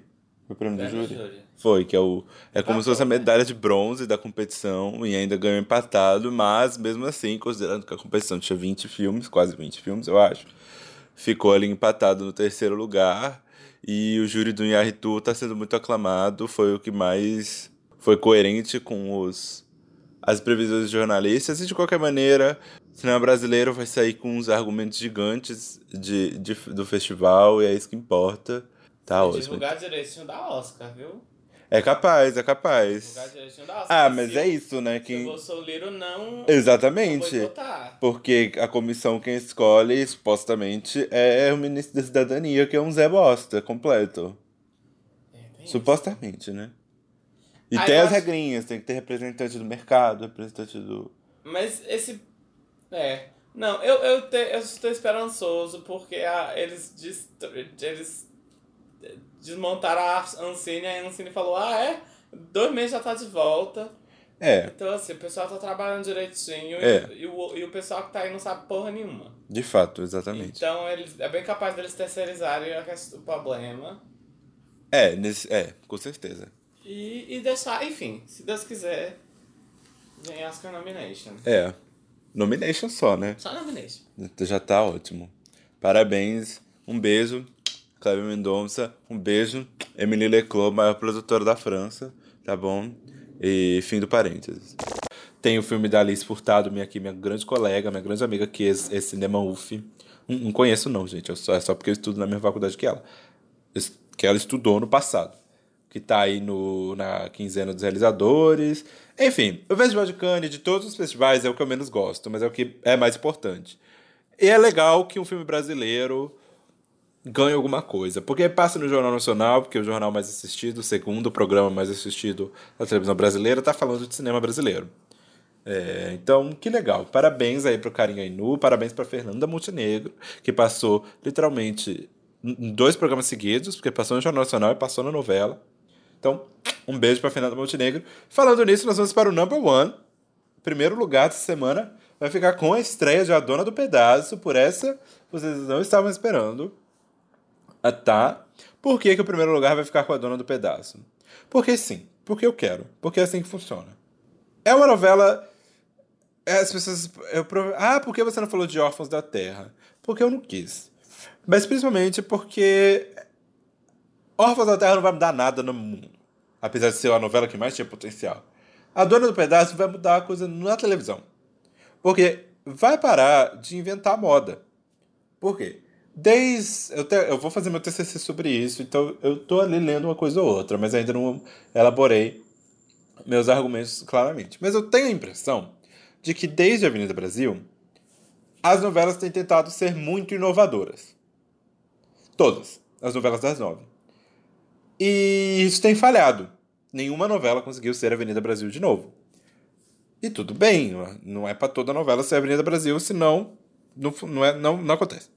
O prêmio do Prêmio júri? júri. Foi, que é o é como se fosse a né? medalha de bronze da competição e ainda ganhou empatado, mas mesmo assim, considerando que a competição tinha 20 filmes, quase 20 filmes, eu acho, ficou ali empatado no terceiro lugar e o júri do Inharitu tá sendo muito aclamado, foi o que mais foi coerente com os as previsões dos jornalistas e de qualquer maneira o cinema brasileiro vai sair com uns argumentos gigantes de, de- do festival e é isso que importa. Tá ótimo. Divulgar direitinho da Oscar, viu? É capaz, é capaz. Oscar. Ah, Se mas é isso, né? Se o Quem... Bolsonaro não. Exatamente. Não. Porque a comissão quem escolhe, supostamente, é o ministro da Cidadania, que é um Zé Bosta completo. É, tem isso. Supostamente, né? E Ah, tem as acho- regrinhas, tem que ter representante do mercado, representante do. Mas esse. É. Não, eu, eu, te, eu estou esperançoso porque a, eles, destru- eles desmontaram a Ancine, a Ancine falou: ah, é? Dois meses já tá de volta. É, Então, assim, o pessoal tá trabalhando direitinho É. e, e o, e o pessoal que tá aí não sabe porra nenhuma. de fato, exatamente. Então, eles, é bem capaz deles terceirizarem o problema É, nesse, é, com certeza. e, e deixar, enfim, se Deus quiser, vem Oscar Nomination. É. Nomination só, né? Só Nomination. Já tá ótimo. Parabéns, um beijo, Cléber Mendonça, um beijo, Emily Leclos, maior produtora da França, tá bom? E fim do parênteses. Tem o filme da Alice Furtado, minha, aqui, minha grande colega, minha grande amiga, que é, é cinema UF. Não, não conheço não, gente, eu só, é só porque eu estudo na mesma faculdade que ela. Que ela estudou no passado. Que tá aí no, na quinzena dos realizadores. Enfim, o Festival de Cannes, de todos os festivais, é o que eu menos gosto, mas é o que é mais importante. E é legal que um filme brasileiro ganhe alguma coisa. Porque passa no Jornal Nacional, porque é o jornal mais assistido, o segundo programa mais assistido da televisão brasileira, tá falando de cinema brasileiro. É, então, que legal. Parabéns aí pro Carinha Inu, parabéns pra Fernanda Montenegro, que passou literalmente em dois programas seguidos, porque passou no Jornal Nacional e passou na novela. Então, um beijo pra Fernanda Montenegro. Falando nisso, nós vamos para o number one. Primeiro lugar dessa semana vai ficar com a estreia de A Dona do Pedaço. Por essa, vocês não estavam esperando. Ah, tá. Por que, que o primeiro lugar vai ficar com A Dona do Pedaço? Porque sim. Porque eu quero. Porque é assim que funciona. É uma novela. é, As pessoas. Eu, ah, por que você não falou de Órfãos da Terra? Porque eu não quis. Mas principalmente porque. Órfãos da Terra não vai mudar nada no mundo. Apesar de ser a novela que mais tinha potencial. A Dona do Pedaço vai mudar a coisa na televisão. Porque vai parar de inventar moda. Por quê? Desde. Eu, te- eu vou fazer meu TCC sobre isso, então eu tô ali lendo uma coisa ou outra, mas ainda não elaborei meus argumentos claramente. Mas eu tenho a impressão de que desde a Avenida Brasil, as novelas têm tentado ser muito inovadoras. Todas as novelas das nove. E isso tem falhado. Nenhuma novela conseguiu ser Avenida Brasil de novo. E tudo bem, não é para toda novela ser Avenida Brasil, senão não, não, é, não, não acontece.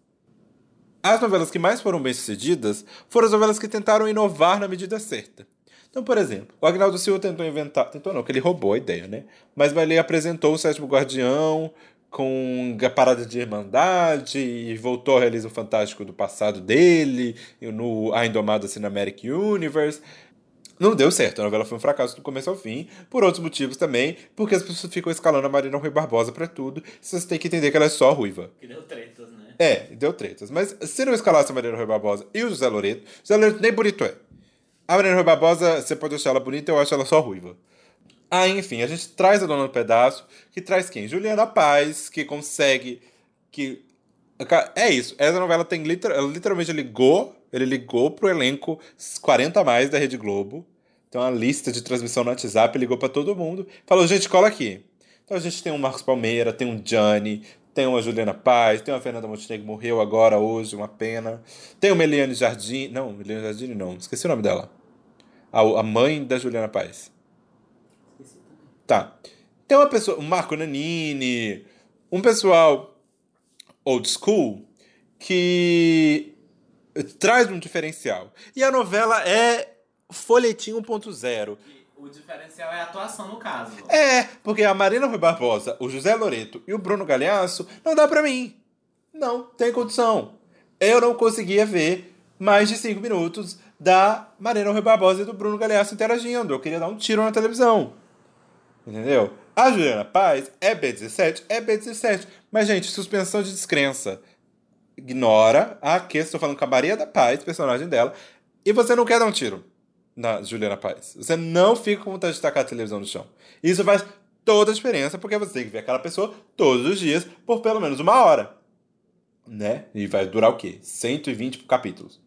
As novelas que mais foram bem-sucedidas foram as novelas que tentaram inovar na medida certa. Então, por exemplo, o Agnaldo Silva tentou inventar. Tentou não, que ele roubou a ideia, né? Mas ele apresentou o Sétimo Guardião com a parada de Irmandade e voltou ao realismo fantástico do passado dele, no A Indomada Cinematic Universe. Não deu certo, a novela foi um fracasso do começo ao fim, por outros motivos também, porque as pessoas ficam escalando a Marina Rui Barbosa pra tudo, vocês têm que entender que ela é só ruiva. Que deu tretas, né? É, deu tretas. Mas se não escalasse a Marina Rui Barbosa e o José Loreto, José Loreto nem bonito é. A Marina Rui Barbosa, você pode achar ela bonita, eu acho ela só ruiva. Ah, enfim, a gente traz a Dona do Pedaço, que traz quem? Juliana Paz, que consegue. que É isso, essa novela tem literalmente ligou, ele ligou pro elenco 40 a mais da Rede Globo. Tem uma lista de transmissão no WhatsApp, ligou para todo mundo. Falou, gente, cola aqui. Então a gente tem um Marcos Palmeira, tem um Gianni, tem uma Juliana Paz, tem uma Fernanda Montenegro, morreu agora, hoje, uma pena. Tem uma Eliane Jardim. Não, Eliane Jardim não, esqueci o nome dela. A, a mãe da Juliana Paz. Tá. Tem uma pessoa, um Marco Nanini, um pessoal old school que traz um diferencial. E a novela é folhetim 1.0. O diferencial é a atuação no caso. É, porque a Marina Rui Barbosa, o José Loreto e o Bruno Galhaço não dá pra mim. Não, tem condição. Eu não conseguia ver mais de cinco minutos da Marina Rui Barbosa e do Bruno Galhaço interagindo. Eu queria dar um tiro na televisão. Entendeu? A Juliana Paz é B17, é B17. Mas, gente, suspensão de descrença. Ignora a que estou falando com a Maria da Paz, personagem dela, e você não quer dar um tiro na Juliana Paz. Você não fica com vontade de tacar a televisão no chão. Isso faz toda a diferença, porque você tem que ver aquela pessoa todos os dias por pelo menos uma hora. Né? E vai durar o quê? 120 capítulos.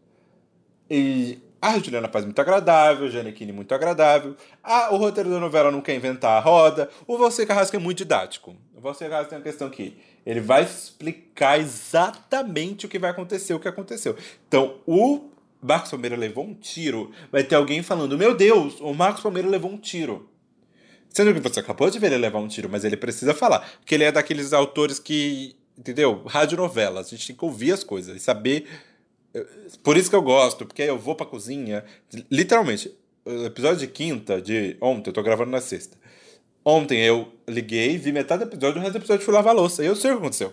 E a Juliana Paz muito agradável, a Janequine muito agradável. A, o roteiro da novela não quer inventar a roda. O Você Carrasco é muito didático. O Você Carrasco tem uma questão que ele vai explicar exatamente o que vai acontecer, o que aconteceu. Então, o Marcos Palmeira levou um tiro, vai ter alguém falando: Meu Deus, o Marcos Palmeira levou um tiro. Sendo que você acabou de ver ele levar um tiro, mas ele precisa falar. Porque ele é daqueles autores que. Entendeu? Radionovelas. A gente tem que ouvir as coisas e saber. Por isso que eu gosto, porque aí eu vou pra cozinha. Literalmente, o episódio de quinta de ontem, eu tô gravando na sexta. Ontem eu liguei, vi metade do episódio, o resto do episódio fui lavar a louça. E eu sei o que aconteceu.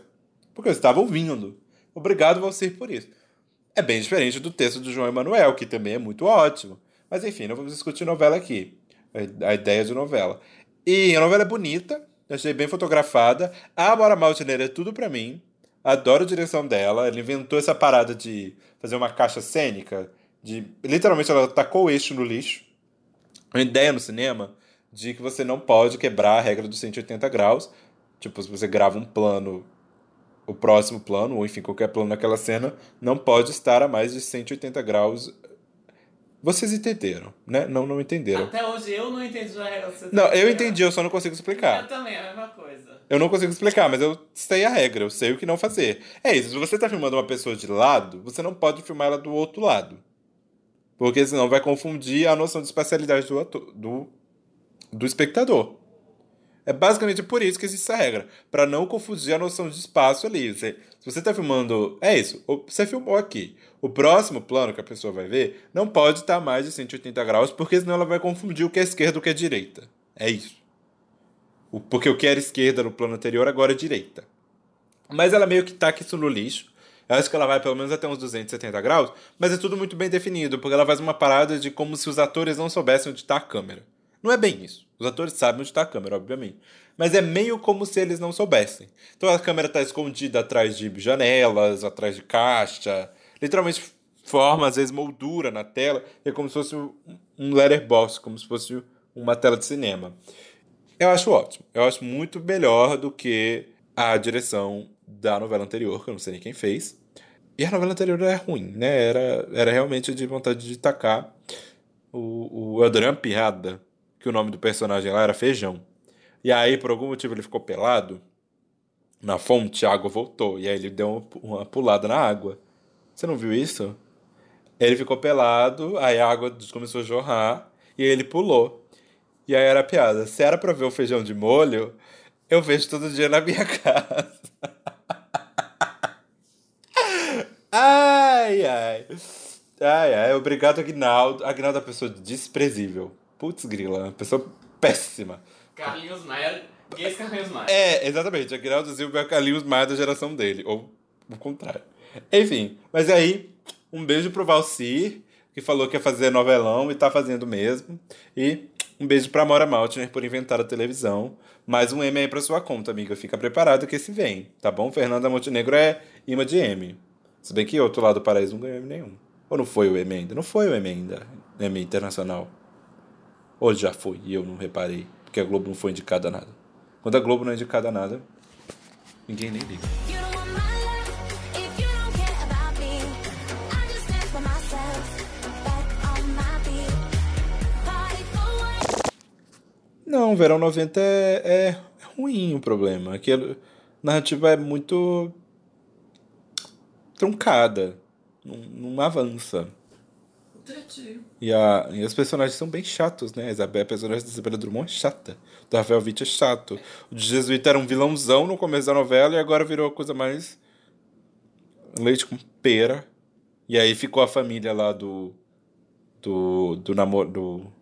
Porque eu estava ouvindo. Obrigado, Valcir, por isso. É bem diferente do texto do João Emanuel, que também é muito ótimo. Mas enfim, não vamos discutir novela aqui. A ideia de novela. E a novela é bonita, achei bem fotografada. A Amora Maltner é tudo pra mim. Adoro a direção dela. Ela inventou essa parada de fazer uma caixa cênica. De, literalmente, ela tacou o eixo no lixo. Uma ideia no cinema de que você não pode quebrar a regra dos 180 graus. Tipo, se você grava um plano o próximo plano, ou enfim, qualquer plano naquela cena, não pode estar a mais de 180 graus. Vocês entenderam, né? Não, não entenderam. Até hoje eu não entendi a regra. Não, eu entendi, eu só não consigo explicar. Eu também, é a mesma coisa. Eu não consigo explicar, mas eu sei a regra, eu sei o que não fazer. É isso, se você tá filmando uma pessoa de lado, você não pode filmar ela do outro lado. Porque senão vai confundir a noção de espacialidade do, ator, do, do espectador. É basicamente por isso que existe essa regra. para não confundir a noção de espaço ali. Você, se você está filmando. É isso. Você filmou aqui. O próximo plano que a pessoa vai ver não pode estar mais de 180 graus, porque senão ela vai confundir o que é esquerda e o que é direita. É isso. O, porque o que era esquerda no plano anterior agora é direita. Mas ela meio que taca isso no lixo. Eu acho que ela vai pelo menos até uns 270 graus, mas é tudo muito bem definido, porque ela faz uma parada de como se os atores não soubessem onde está a câmera. Não é bem isso. Os atores sabem onde está a câmera, obviamente. Mas é meio como se eles não soubessem. Então a câmera está escondida atrás de janelas, atrás de caixa. Literalmente forma, às vezes, moldura na tela. É como se fosse um letterbox, como se fosse uma tela de cinema. Eu acho ótimo. Eu acho muito melhor do que a direção da novela anterior, que eu não sei nem quem fez. E a novela anterior era ruim, né? Era, era realmente de vontade de tacar o, o Adriano Pirrada que o nome do personagem lá era Feijão. E aí, por algum motivo, ele ficou pelado. Na fonte, a água voltou. E aí ele deu uma, pulada na água. Você não viu isso? Ele ficou pelado, aí a água começou a jorrar e ele pulou. E aí era a piada. Se era pra ver o feijão de molho, eu vejo todo dia na minha [LAUGHS] casa. Ai, ai. Ai, ai. Obrigado, Aguinaldo. Aguinaldo é uma pessoa desprezível. Putz, grila. Uma pessoa péssima. Carlinhos Maia, gays Carlinhos Maia. É, exatamente. Aguinaldo Silva é o Carlinhos Maia da geração dele. Ou o contrário. Enfim, mas aí, um beijo pro Valcir, que falou que ia fazer novelão e tá fazendo mesmo. E um beijo pra Mora Maltner por inventar a televisão. Mais um M aí pra sua conta, amiga. Fica preparado que esse vem, tá bom? Fernanda Montenegro é imã de M. Se bem que outro lado do paraíso não ganhou M nenhum. Ou não foi o M ainda? Não foi o M ainda. M internacional. Ou já foi e eu não reparei. Porque a Globo não foi indicada a nada. Quando a Globo não é indicada a nada, ninguém nem liga. Não, Verão 90 é, é ruim o problema. Que a narrativa é muito truncada. Não, não avança. E, a, e os personagens são bem chatos, né? A Isabel, a personagem da Isabela Drummond é chata. O Rafael Witt é chato. O Jesuíta era um vilãozão no começo da novela e agora virou a coisa mais. leite com pera. E aí ficou a família lá do. do. do namoro. do.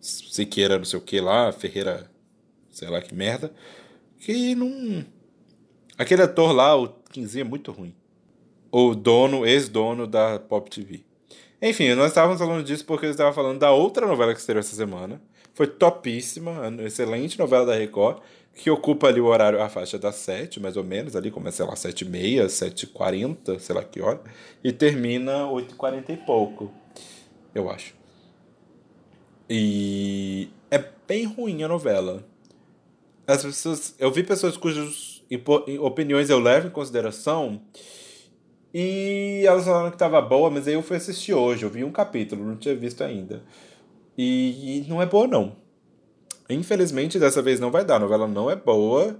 Siqueira, não sei o que lá, Ferreira, sei lá que merda. Que não. Aquele ator lá, o Quinzinho, é muito ruim. O dono, ex-dono da Pop TV. Enfim, nós estávamos falando disso porque eu estava falando da outra novela que estreou essa semana. Foi topíssima, excelente novela da Record, que ocupa ali o horário, a faixa das 7, mais ou menos, ali começa, sei lá, 7h30, 7h40, sei lá que hora, e termina 8h40 e pouco, eu acho. E é bem ruim a novela. As pessoas, eu vi pessoas cujas opiniões eu levo em consideração e elas falaram que tava boa, mas aí eu fui assistir hoje. Eu vi um capítulo, não tinha visto ainda. E, e não é boa, não. Infelizmente, dessa vez não vai dar. A novela não é boa.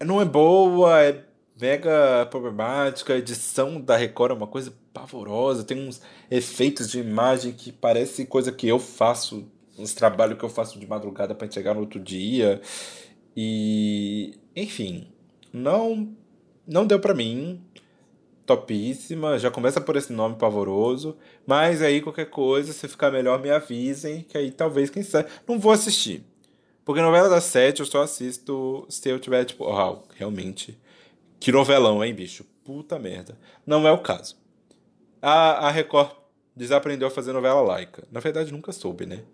Não é boa, é mega problemática. A edição da Record é uma coisa pavorosa. Tem uns efeitos de imagem que parece coisa que eu faço. Uns trabalhos que eu faço de madrugada para chegar no outro dia. E. Enfim. Não. Não deu pra mim topíssima, já começa por esse nome pavoroso, mas aí qualquer coisa, se ficar melhor, me avisem, que aí talvez, quem sabe, não vou assistir. Porque novela das sete eu só assisto se eu tiver, tipo, oh, realmente, que novelão, hein, bicho? Puta merda. Não é o caso. A, a Record desaprendeu a fazer novela laica. Na verdade, nunca soube, né?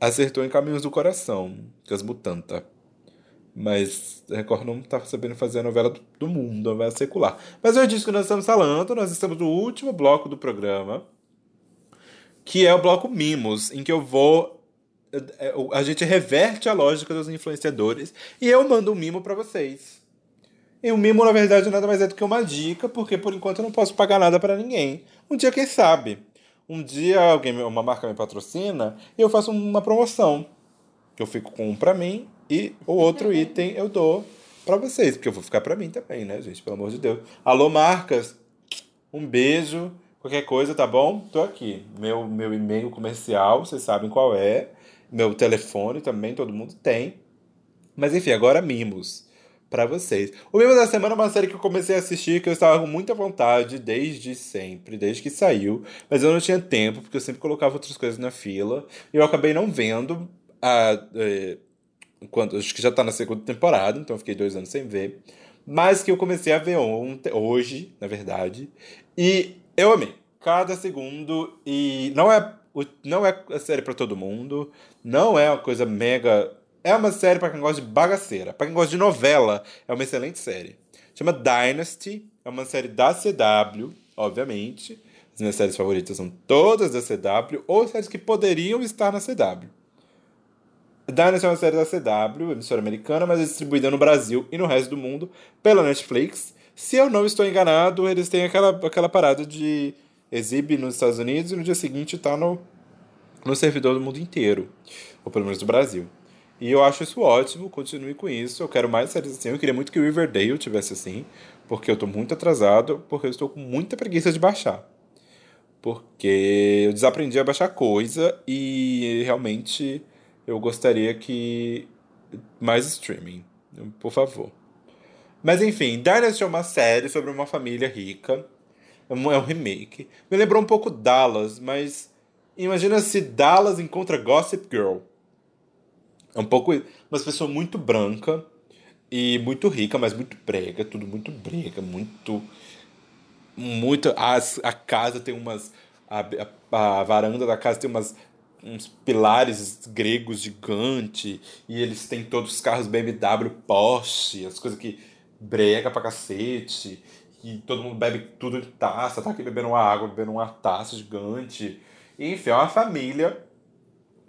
Acertou em Caminhos do Coração, que as mutanta. Mas a Record não tá sabendo fazer a novela do, do mundo, a novela secular. Mas é disso que nós estamos falando. Nós estamos no último bloco do programa, que é o bloco Mimos, em que eu vou. é, é, A gente reverte a lógica dos influenciadores e eu mando um mimo para vocês. E o mimo, na verdade, nada mais é do que uma dica, porque por enquanto eu não posso pagar nada para ninguém. Um dia, quem sabe? Um dia alguém, uma marca me patrocina e eu faço uma promoção. Eu fico com um pra mim e o outro item eu dou pra vocês, porque eu vou ficar pra mim também, né, gente? Pelo amor de Deus. Alô, marcas, um beijo. Qualquer coisa, tá bom? Tô aqui. Meu, meu e-mail comercial, vocês sabem qual é. Meu telefone também, todo mundo tem. Mas enfim, agora mimos pra vocês. O Mimo da Semana é uma série que eu comecei a assistir, que eu estava com muita vontade desde sempre, desde que saiu. Mas eu não tinha tempo, porque eu sempre colocava outras coisas na fila. E eu acabei não vendo. A, é, quando, acho que já tá na segunda temporada, então fiquei dois anos sem ver. Mas que eu comecei a ver ontem, hoje, na verdade. E eu amei. Cada segundo. E não é, não é a série pra todo mundo. Não é uma coisa mega. É uma série pra quem gosta de bagaceira. Pra quem gosta de novela, é uma excelente série. Chama Dynasty. É uma série da CW, obviamente. As minhas séries favoritas são todas da CW, ou séries que poderiam estar na CW. Dynasty é uma série da CW, emissora americana, mas é distribuída no Brasil e no resto do mundo pela Netflix. Se eu não estou enganado, eles têm aquela, aquela parada de exibe nos Estados Unidos e no dia seguinte tá no, no servidor do mundo inteiro, ou pelo menos do Brasil. E eu acho isso ótimo, continue com isso. Eu quero mais séries assim. Eu queria muito que o Riverdale tivesse assim, porque eu tô muito atrasado, porque eu estou com muita preguiça de baixar. Porque eu desaprendi a baixar coisa e realmente eu gostaria que mais streaming, por favor. Mas enfim, Dynasty é uma série sobre uma família rica. É um é remake. Me lembrou um pouco Dallas, mas imagina se Dallas encontra Gossip Girl. É um pouco. Umas pessoa muito branca e muito rica, mas muito brega. Tudo muito brega, muito. Muito. As, a casa tem umas. A, a, a varanda da casa tem umas. Uns pilares gregos gigantes. E eles têm todos os carros BMW Porsche, as coisas que brega pra cacete. E todo mundo bebe tudo de taça, tá aqui bebendo uma água, bebendo uma taça gigante. E, enfim, é uma família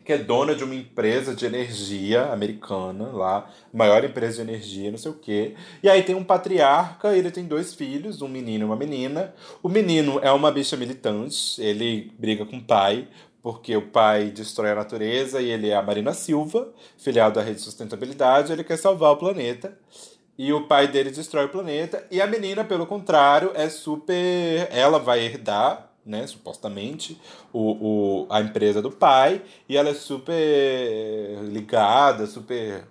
que é dona de uma empresa de energia americana lá, maior empresa de energia, não sei o quê. E aí tem um patriarca, ele tem dois filhos, um menino e uma menina. O menino é uma bicha militante, ele briga com o pai, porque o pai destrói a natureza e ele é a Marina Silva, filiado à Rede Sustentabilidade, ele quer salvar o planeta. E o pai dele destrói o planeta. E a menina, pelo contrário, é super. Ela vai herdar, né, supostamente, o, o, a empresa do pai. E ela é super ligada, super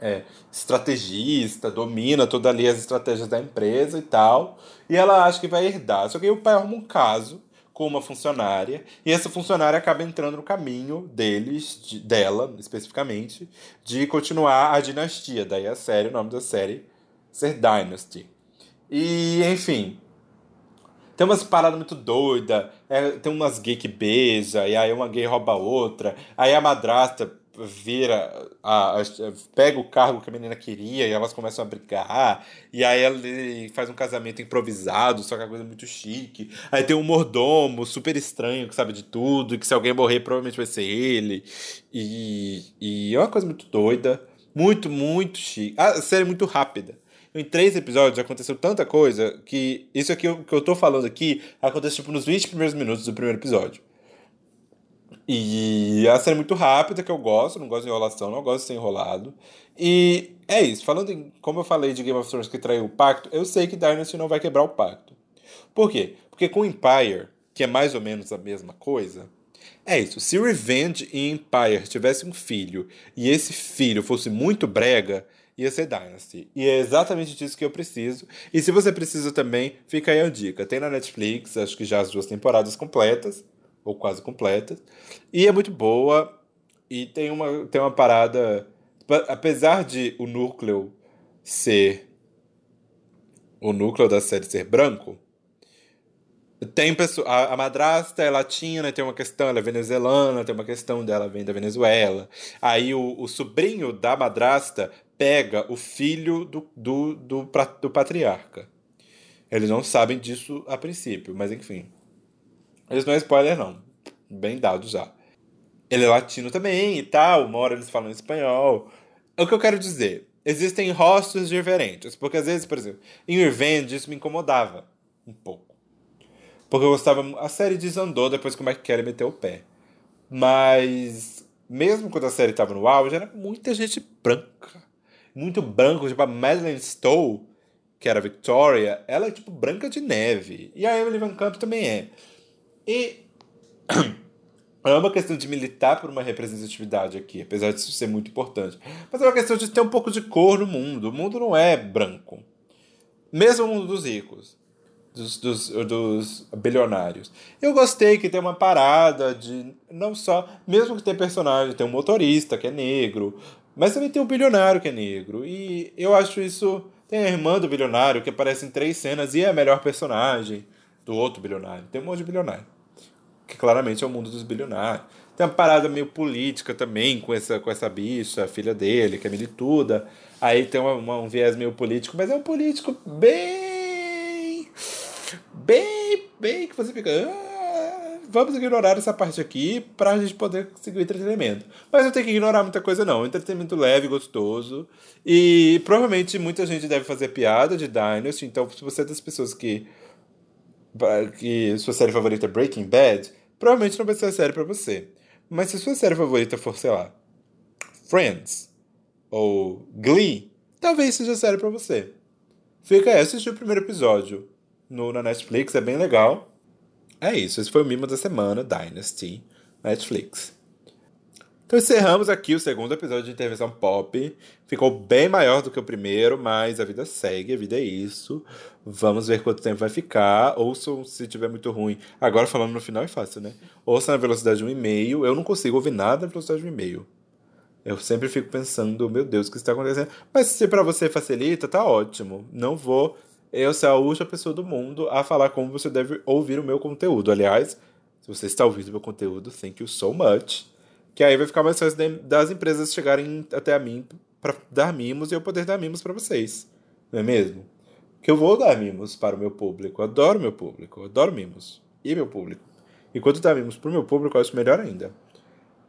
é, estrategista, domina toda ali as estratégias da empresa e tal. E ela acha que vai herdar. Só que aí o pai arruma um caso com uma funcionária e essa funcionária acaba entrando no caminho deles, de- dela especificamente, de continuar a dinastia. Daí a série, o nome da série, ser Dynasty. E, enfim, tem umas paradas muito doidas, é, tem umas gay que beija, e aí uma gay rouba a outra, aí a madrasta vira, a, a- pega o cargo que a menina queria e elas começam a brigar, e aí ele faz um casamento improvisado, só que é uma coisa muito chique. Aí tem um mordomo super estranho que sabe de tudo, que se alguém morrer provavelmente vai ser ele, e, e é uma coisa muito doida, muito, muito chique. A série é muito rápida. Em três episódios aconteceu tanta coisa que isso aqui que eu tô falando aqui acontece tipo nos 20 primeiros minutos do primeiro episódio. E a série é muito rápida, que eu gosto, não gosto de enrolação, não gosto de ser enrolado. E é isso, falando em como eu falei de Game of Thrones que traiu o pacto, eu sei que Dynasty não vai quebrar o pacto. Por quê? Porque com Empire, que é mais ou menos a mesma coisa, é isso. Se Revenge e Empire tivessem um filho e esse filho fosse muito brega, ia ser Dynasty. E é exatamente disso que eu preciso. E se você precisa também, fica aí a dica. Tem na Netflix, acho que já as duas temporadas completas, ou quase completas. E é muito boa. E tem uma, tem uma parada. Apesar de o núcleo ser. O núcleo da série ser branco, tem pessoa, a, a madrasta é latina, tem uma questão, ela é venezuelana, tem uma questão dela vem da Venezuela. Aí o, o sobrinho da madrasta pega o filho do, do, do, do patriarca. Eles não sabem disso a princípio, mas enfim. Isso não é spoiler, não. Bem dado já. Ele é latino também e tal, uma hora eles falam espanhol. O que eu quero dizer? Existem rostos diferentes. Porque às vezes, por exemplo, em Revenge isso me incomodava um pouco. Porque eu gostava. A série desandou depois que o Mike Kelly meteu o pé. Mas, mesmo quando a série estava no auge, era muita gente branca. Muito branco, tipo a Madeleine Stowe, que era a Victoria, ela é tipo branca de neve. E a Emily Van Camp também é. E [CLEARS THROAT] é uma questão de militar por uma representatividade aqui, apesar disso ser muito importante. Mas é uma questão de ter um pouco de cor no mundo. O mundo não é branco. Mesmo o mundo dos ricos, dos, dos, dos bilionários. Eu gostei que tem uma parada de. Não só. Mesmo que tem personagem, tem um motorista que é negro, mas também tem um bilionário que é negro. E eu acho isso. Tem a irmã do bilionário que aparece em três cenas e é a melhor personagem do outro bilionário. Tem um monte de bilionário que claramente é o mundo dos bilionários. Tem uma parada meio política também com essa, com essa bicha, a filha dele, que é milituda. Aí tem uma, uma- um viés meio político, mas é um político bem. bem, bem que você fica. "Ah, vamos ignorar essa parte aqui pra gente poder seguir o entretenimento. Mas não tem que ignorar muita coisa, não. Entretenimento leve, gostoso. E provavelmente muita gente deve fazer piada de Dynasty, então se você é das pessoas que que sua série favorita é Breaking Bad, provavelmente não vai ser a série pra você. Mas se sua série favorita for, sei lá, Friends ou Glee, talvez seja série pra você. Fica aí, assistir o primeiro episódio no, na Netflix, é bem legal. É isso, esse foi o mimo da semana, Dynasty, Netflix. Então encerramos aqui o segundo episódio de Intervenção Pop. Ficou bem maior do que o primeiro, mas a vida segue, a vida é isso. Vamos ver quanto tempo vai ficar. Ouçam se tiver muito ruim. Agora falando no final é fácil, né? Ouça na velocidade de um e-mail. Eu não consigo ouvir nada na velocidade de um e-mail. Eu sempre fico pensando, meu Deus, o que está acontecendo? Mas se para você facilita, tá ótimo. Não vou eu ser a última pessoa do mundo a falar como você deve ouvir o meu conteúdo. Aliás, se você está ouvindo meu conteúdo, thank you so much. Que aí vai ficar mais fácil das empresas chegarem até a mim para dar mimos e eu poder dar mimos para vocês. Não é mesmo? Que eu vou dar mimos para o meu público. Eu adoro meu público. Eu adoro mimos. E meu público. E quando dar mimos para o meu público, eu acho melhor ainda.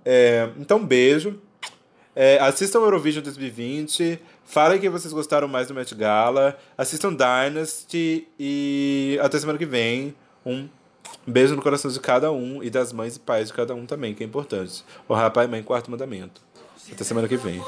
É, então, beijo. É, assistam o Eurovision 2020. Falem que vocês gostaram mais do Met Gala. Assistam Dynasty. E até semana que vem. Um beijo no coração de cada um. E das mães e pais de cada um também, que é importante. O rapaz e mãe, quarto mandamento. Até semana que vem.